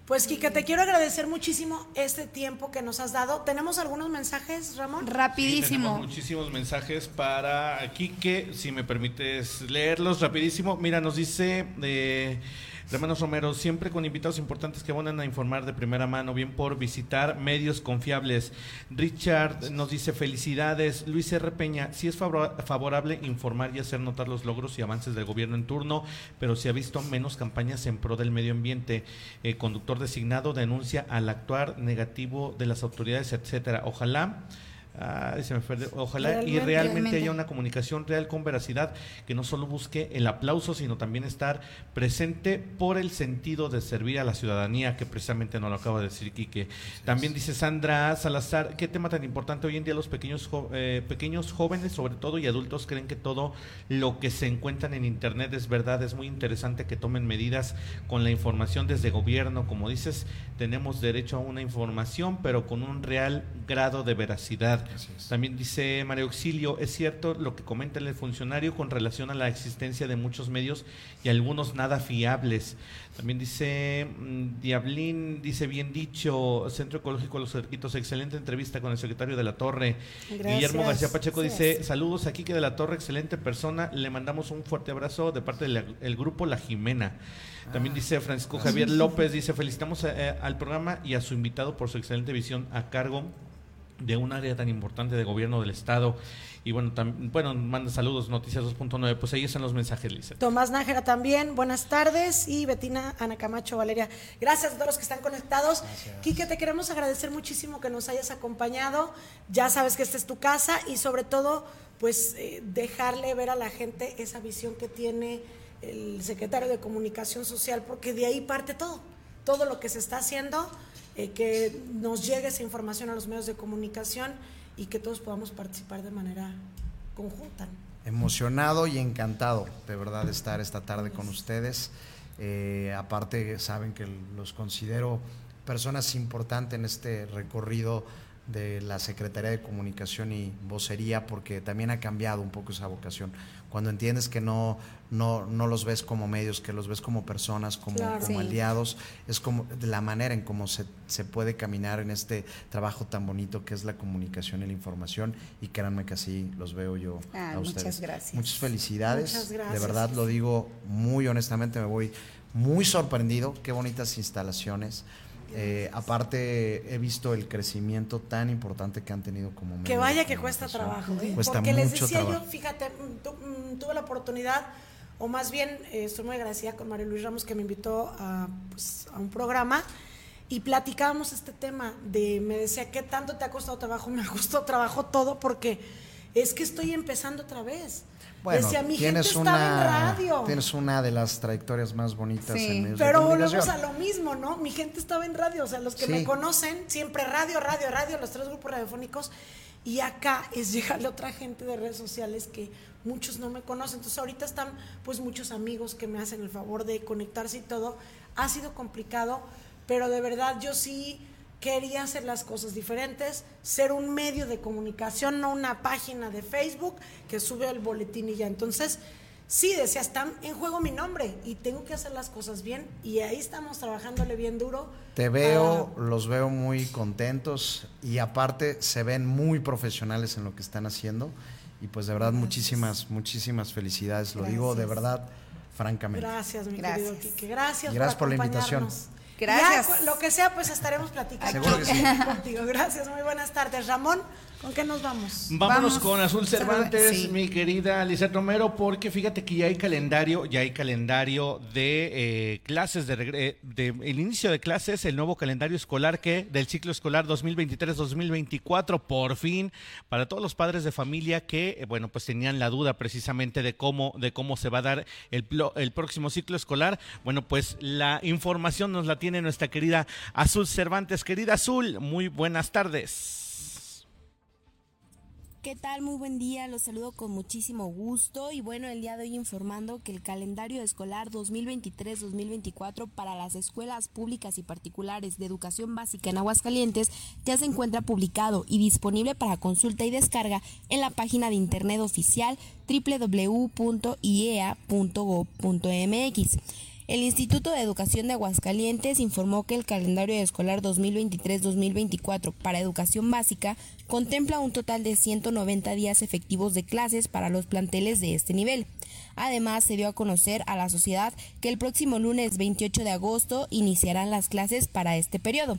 Pues Kika, te quiero agradecer muchísimo este tiempo que nos has dado. ¿Tenemos algunos mensajes, Ramón? Rapidísimo. muchísimos mensajes para Kike, si me permites leerlos rapidísimo. Mira, nos dice... Eh, Hermanos Romero, siempre con invitados importantes que van a informar de primera mano, bien por visitar medios confiables. Richard nos dice felicidades. Luis R. Peña, sí es favorable informar y hacer notar los logros y avances del gobierno en turno, pero se ha visto menos campañas en pro del medio ambiente. Eh, conductor designado denuncia al actuar negativo de las autoridades, etcétera. Ojalá se me Ojalá y realmente, haya una comunicación real con veracidad que no solo busque el aplauso, sino también estar presente por el sentido de servir a la ciudadanía, que precisamente no lo acaba de decir Quique. También dice Sandra Salazar, qué tema tan importante hoy en día los pequeños, eh, pequeños jóvenes, sobre todo, y adultos creen que todo lo que se encuentran en Internet es verdad. Es muy interesante que tomen medidas con la información desde gobierno. Como dices, tenemos derecho a una información, pero con un real grado de veracidad. También dice Mario Auxilio, es cierto lo que comenta el funcionario con relación a la existencia de muchos medios y algunos nada fiables. También dice mm, Diablín, dice bien dicho, Centro Ecológico de los Cerquitos, excelente entrevista con el secretario de la Torre. Guillermo García Pacheco dice, saludos aquí que de la Torre, excelente persona, le mandamos un fuerte abrazo de parte del grupo La Jimena. También ah. dice Francisco Javier López, dice, felicitamos eh, al programa y a su invitado por su excelente visión a cargo de un área tan importante de gobierno del Estado. Y bueno, bueno, manda saludos, Noticias 2.9. Pues ahí están los mensajes, Lisa. Tomás Nájera también, buenas tardes. Y Betina, Ana Camacho, Valeria. Gracias a todos los que están conectados. Gracias. Quique, te queremos agradecer muchísimo que nos hayas acompañado. Ya sabes que esta es tu casa y sobre todo, pues eh, dejarle ver a la gente esa visión que tiene el secretario de Comunicación Social, porque de ahí parte todo. Todo lo que se está haciendo eh, que nos llegue esa información a los medios de comunicación y que todos podamos participar de manera conjunta. emocionado y encantado de verdad de estar esta tarde con ustedes. Eh, aparte, saben que los considero personas importantes en este recorrido de la Secretaría de Comunicación y Vocería, porque también ha cambiado un poco esa vocación. Cuando entiendes que no, no, no los ves como medios, que los ves como personas, como, como aliados, es como la manera en cómo se, se, puede caminar en este trabajo tan bonito que es la comunicación y la información. Y créanme que así los veo yo ah, a ustedes. Muchas gracias. Muchas felicidades. De verdad lo digo muy honestamente, me voy muy sorprendido. Qué bonitas instalaciones. Eh, aparte, he visto el crecimiento tan importante que han tenido como medio Que vaya que cuesta trabajo. ¿eh? Cuesta Porque mucho les decía trabajo. yo, fíjate, mm, mm, tuve la oportunidad, o más bien eh, estoy muy agradecida con Mario Luis Ramos que me invitó a, pues, a un programa y platicábamos este tema de, me decía, ¿qué tanto te ha costado trabajo? (laughs) Me ha costado trabajo todo porque es que estoy empezando otra vez. Bueno, Decía, mi tienes gente una, estaba en radio. Tienes una de las trayectorias más bonitas Sí. en medios de Pero comunicación. volvemos a lo mismo, ¿no? Mi gente estaba en radio, o sea, los que Sí. me conocen, siempre radio, radio, radio, los tres grupos radiofónicos. Y acá es llegarle a otra gente de redes sociales que muchos no me conocen. Entonces ahorita están pues muchos amigos que me hacen el favor de conectarse y todo. Ha sido complicado, pero de verdad yo sí quería hacer las cosas diferentes, ser un medio de comunicación, no una página de Facebook que sube el boletín y ya. Entonces, sí, decía, está en juego mi nombre y tengo que hacer las cosas bien y ahí estamos trabajándole bien duro. Te veo, los veo muy contentos y aparte se ven muy profesionales en lo que están haciendo y pues de verdad muchísimas, muchísimas felicidades, lo digo de verdad, francamente. gracias, mi Gracias. querido Quique. Gracias por la invitación. Gracias. Ya, lo que sea, pues estaremos platicando. Seguro que sí. (laughs) Contigo. Gracias, muy buenas tardes. Ramón, ¿con qué nos vamos? Vámonos Vamos. con Azul Cervantes, Sí. mi querida Lizeth Romero, porque fíjate que ya hay calendario, ya hay calendario de eh, clases, de, de el inicio de clases, el nuevo calendario escolar que del ciclo escolar 2023-2024, por fin, para todos los padres de familia que, eh, bueno, pues tenían la duda precisamente de cómo, de cómo se va a dar el, el próximo ciclo escolar. Bueno, pues la información nos la tiene nuestra querida Azul Cervantes. Querida Azul, muy buenas tardes. ¿Qué tal? Muy buen día, los saludo con muchísimo gusto y bueno, el día de hoy informando que el calendario escolar 2023-2024 para las escuelas públicas y particulares de educación básica en Aguascalientes ya se encuentra publicado y disponible para consulta y descarga en la página de internet oficial www.iea.gov.mx. El Instituto de Educación de Aguascalientes informó que el calendario escolar 2023-2024 para educación básica contempla un total de 190 días efectivos de clases para los planteles de este nivel. Además, se dio a conocer a la sociedad que el próximo lunes 28 de agosto iniciarán las clases para este periodo.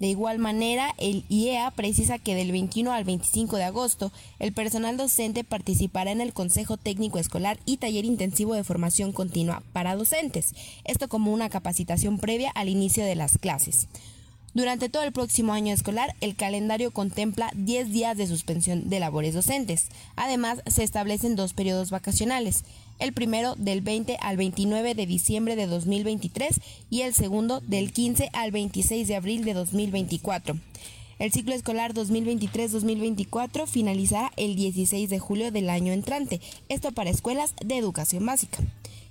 De igual manera, el IEA precisa que del 21 al 25 de agosto, el personal docente participará en el Consejo Técnico Escolar y taller intensivo de formación continua para docentes, esto como una capacitación previa al inicio de las clases. Durante todo el próximo año escolar, el calendario contempla 10 días de suspensión de labores docentes. Además, se establecen dos periodos vacacionales, el primero del 20 al 29 de diciembre de 2023 y el segundo del 15 al 26 de abril de 2024. El ciclo escolar 2023-2024 finalizará el 16 de julio del año entrante, esto para escuelas de educación básica.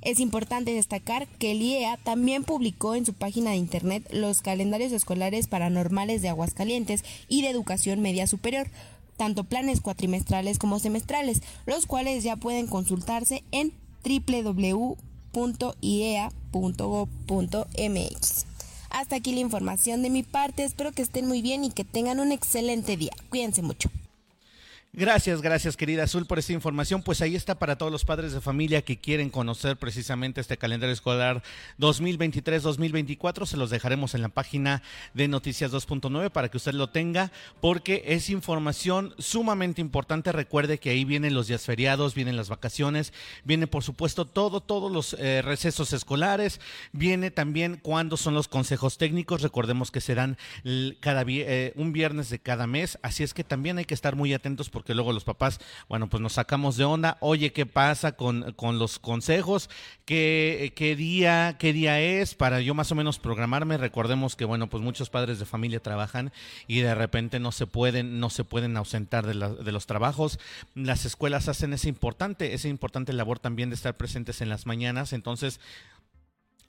Es importante destacar que el IEA también publicó en su página de internet los calendarios escolares paranormales de Aguascalientes y de educación media superior, tanto planes cuatrimestrales como semestrales, los cuales ya pueden consultarse en www.iea.gov.mx. Hasta aquí la información de mi parte, espero que estén muy bien y que tengan un excelente día. Cuídense mucho. Gracias, gracias querida Azul por esta información. Pues ahí está para todos los padres de familia que quieren conocer precisamente este calendario escolar 2023-2024. Se los dejaremos en la página de Noticias 2.9 para que usted lo tenga porque es información sumamente importante. Recuerde que ahí vienen los días feriados, vienen las vacaciones, viene por supuesto todo, todos los eh, recesos escolares, viene también cuándo son los consejos técnicos. Recordemos que serán cada eh, un viernes de cada mes, así es que también hay que estar muy atentos porque porque luego los papás, bueno, pues nos sacamos de onda, oye, ¿qué pasa con, con los consejos? ¿Qué, ¿Qué día, qué día es? Para yo más o menos programarme, recordemos que, bueno, pues muchos padres de familia trabajan y de repente no se pueden, no se pueden ausentar de, de los trabajos. Las escuelas hacen ese importante, esa importante labor también de estar presentes en las mañanas, entonces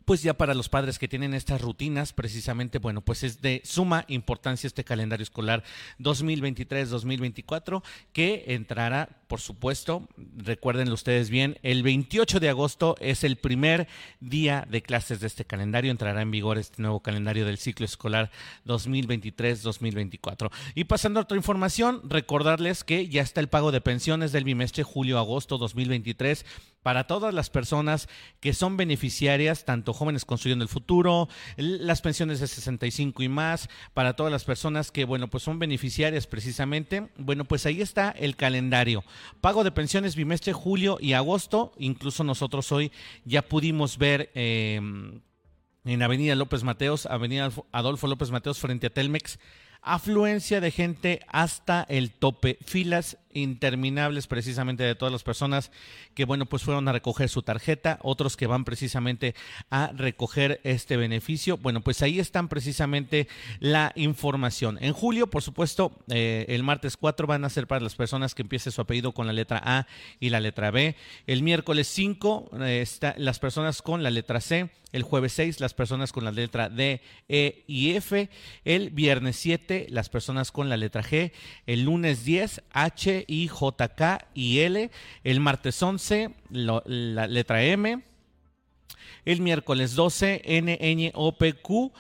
pues ya para los padres que tienen estas rutinas, precisamente, bueno, pues es de suma importancia este calendario escolar 2023-2024 que entrará, por supuesto, recuerden ustedes bien, el 28 de agosto es el primer día de clases de este calendario, entrará en vigor este nuevo calendario del ciclo escolar 2023-2024. Y pasando a otra información, recordarles que ya está el pago de pensiones del bimestre julio-agosto 2023 para todas las personas que son beneficiarias, tanto jóvenes construyendo el futuro, las pensiones de 65 y más, para todas las personas que, bueno, pues son beneficiarias precisamente. Bueno, pues ahí está el calendario. Pago de pensiones bimestre julio y agosto. Incluso nosotros hoy ya pudimos ver... Eh, en Avenida López Mateos, Avenida Adolfo López Mateos frente a Telmex, afluencia de gente hasta el tope, filas interminables precisamente de todas las personas que bueno pues fueron a recoger su tarjeta, otros que van precisamente a recoger este beneficio. Bueno pues ahí están precisamente la información. En julio por supuesto eh, el martes 4 van a ser para las personas que empiece su apellido con la letra A y la letra B. El miércoles 5 eh, las personas con la letra C. El jueves 6 las personas con la letra D, E y F. El viernes 7 las personas con la letra G. El lunes 10 H I, J, K y L. El martes 11, la letra M. El miércoles 12, N, N, O, P, Q.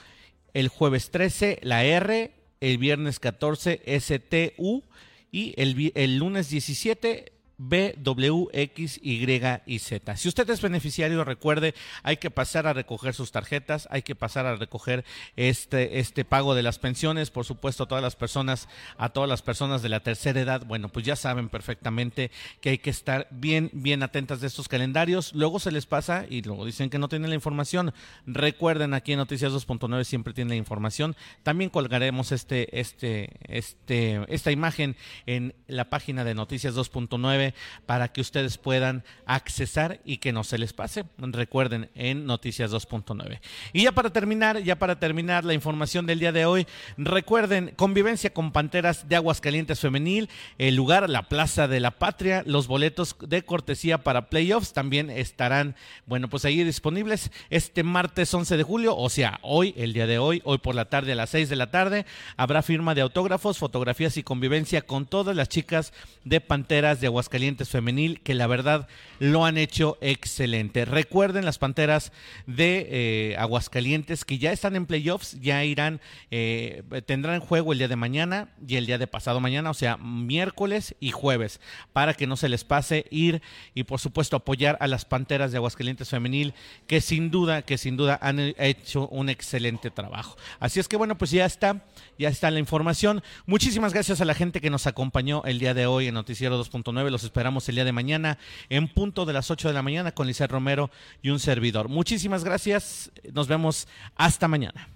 El jueves 13, la R. El viernes 14, S, T, U. Y el, el lunes 17, B, W, X, Y y Z. Si usted es beneficiario, recuerde, hay que pasar a recoger sus tarjetas, hay que pasar a recoger este, este pago de las pensiones, por supuesto, a todas las personas, a todas las personas de la tercera edad, bueno, pues ya saben perfectamente que hay que estar bien, bien atentas de estos calendarios. Luego se les pasa y luego dicen que no tienen la información. Recuerden, aquí en Noticias 2.9 siempre tiene la información. También colgaremos este, este, este, esta imagen en la página de Noticias 2.9 para que ustedes puedan accesar y que no se les pase. Recuerden en Noticias 2.9. Y ya para terminar, ya para terminar la información del día de hoy, recuerden convivencia con Panteras de Aguascalientes Femenil, el lugar, la Plaza de la Patria, los boletos de cortesía para playoffs también estarán, bueno, pues ahí disponibles este martes 11 de julio, o sea, hoy, el día de hoy, hoy por la tarde a las 6 de la tarde, habrá firma de autógrafos, fotografías y convivencia con todas las chicas de Panteras de Aguascalientes Calientes Femenil, que la verdad lo han hecho excelente. Recuerden las Panteras de eh, Aguascalientes que ya están en playoffs, ya irán, eh, tendrán juego el día de mañana y el día de pasado mañana, o sea, miércoles y jueves, para que no se les pase ir y por supuesto apoyar a las Panteras de Aguascalientes Femenil, que sin duda, que sin duda han hecho un excelente trabajo. Así es que bueno, pues ya está, ya está la información. Muchísimas gracias a la gente que nos acompañó el día de hoy en Noticiero 2.9. Esperamos el día de mañana en punto de las 8 de la mañana con Lizeth Romero y un servidor. Muchísimas gracias. Nos vemos hasta mañana.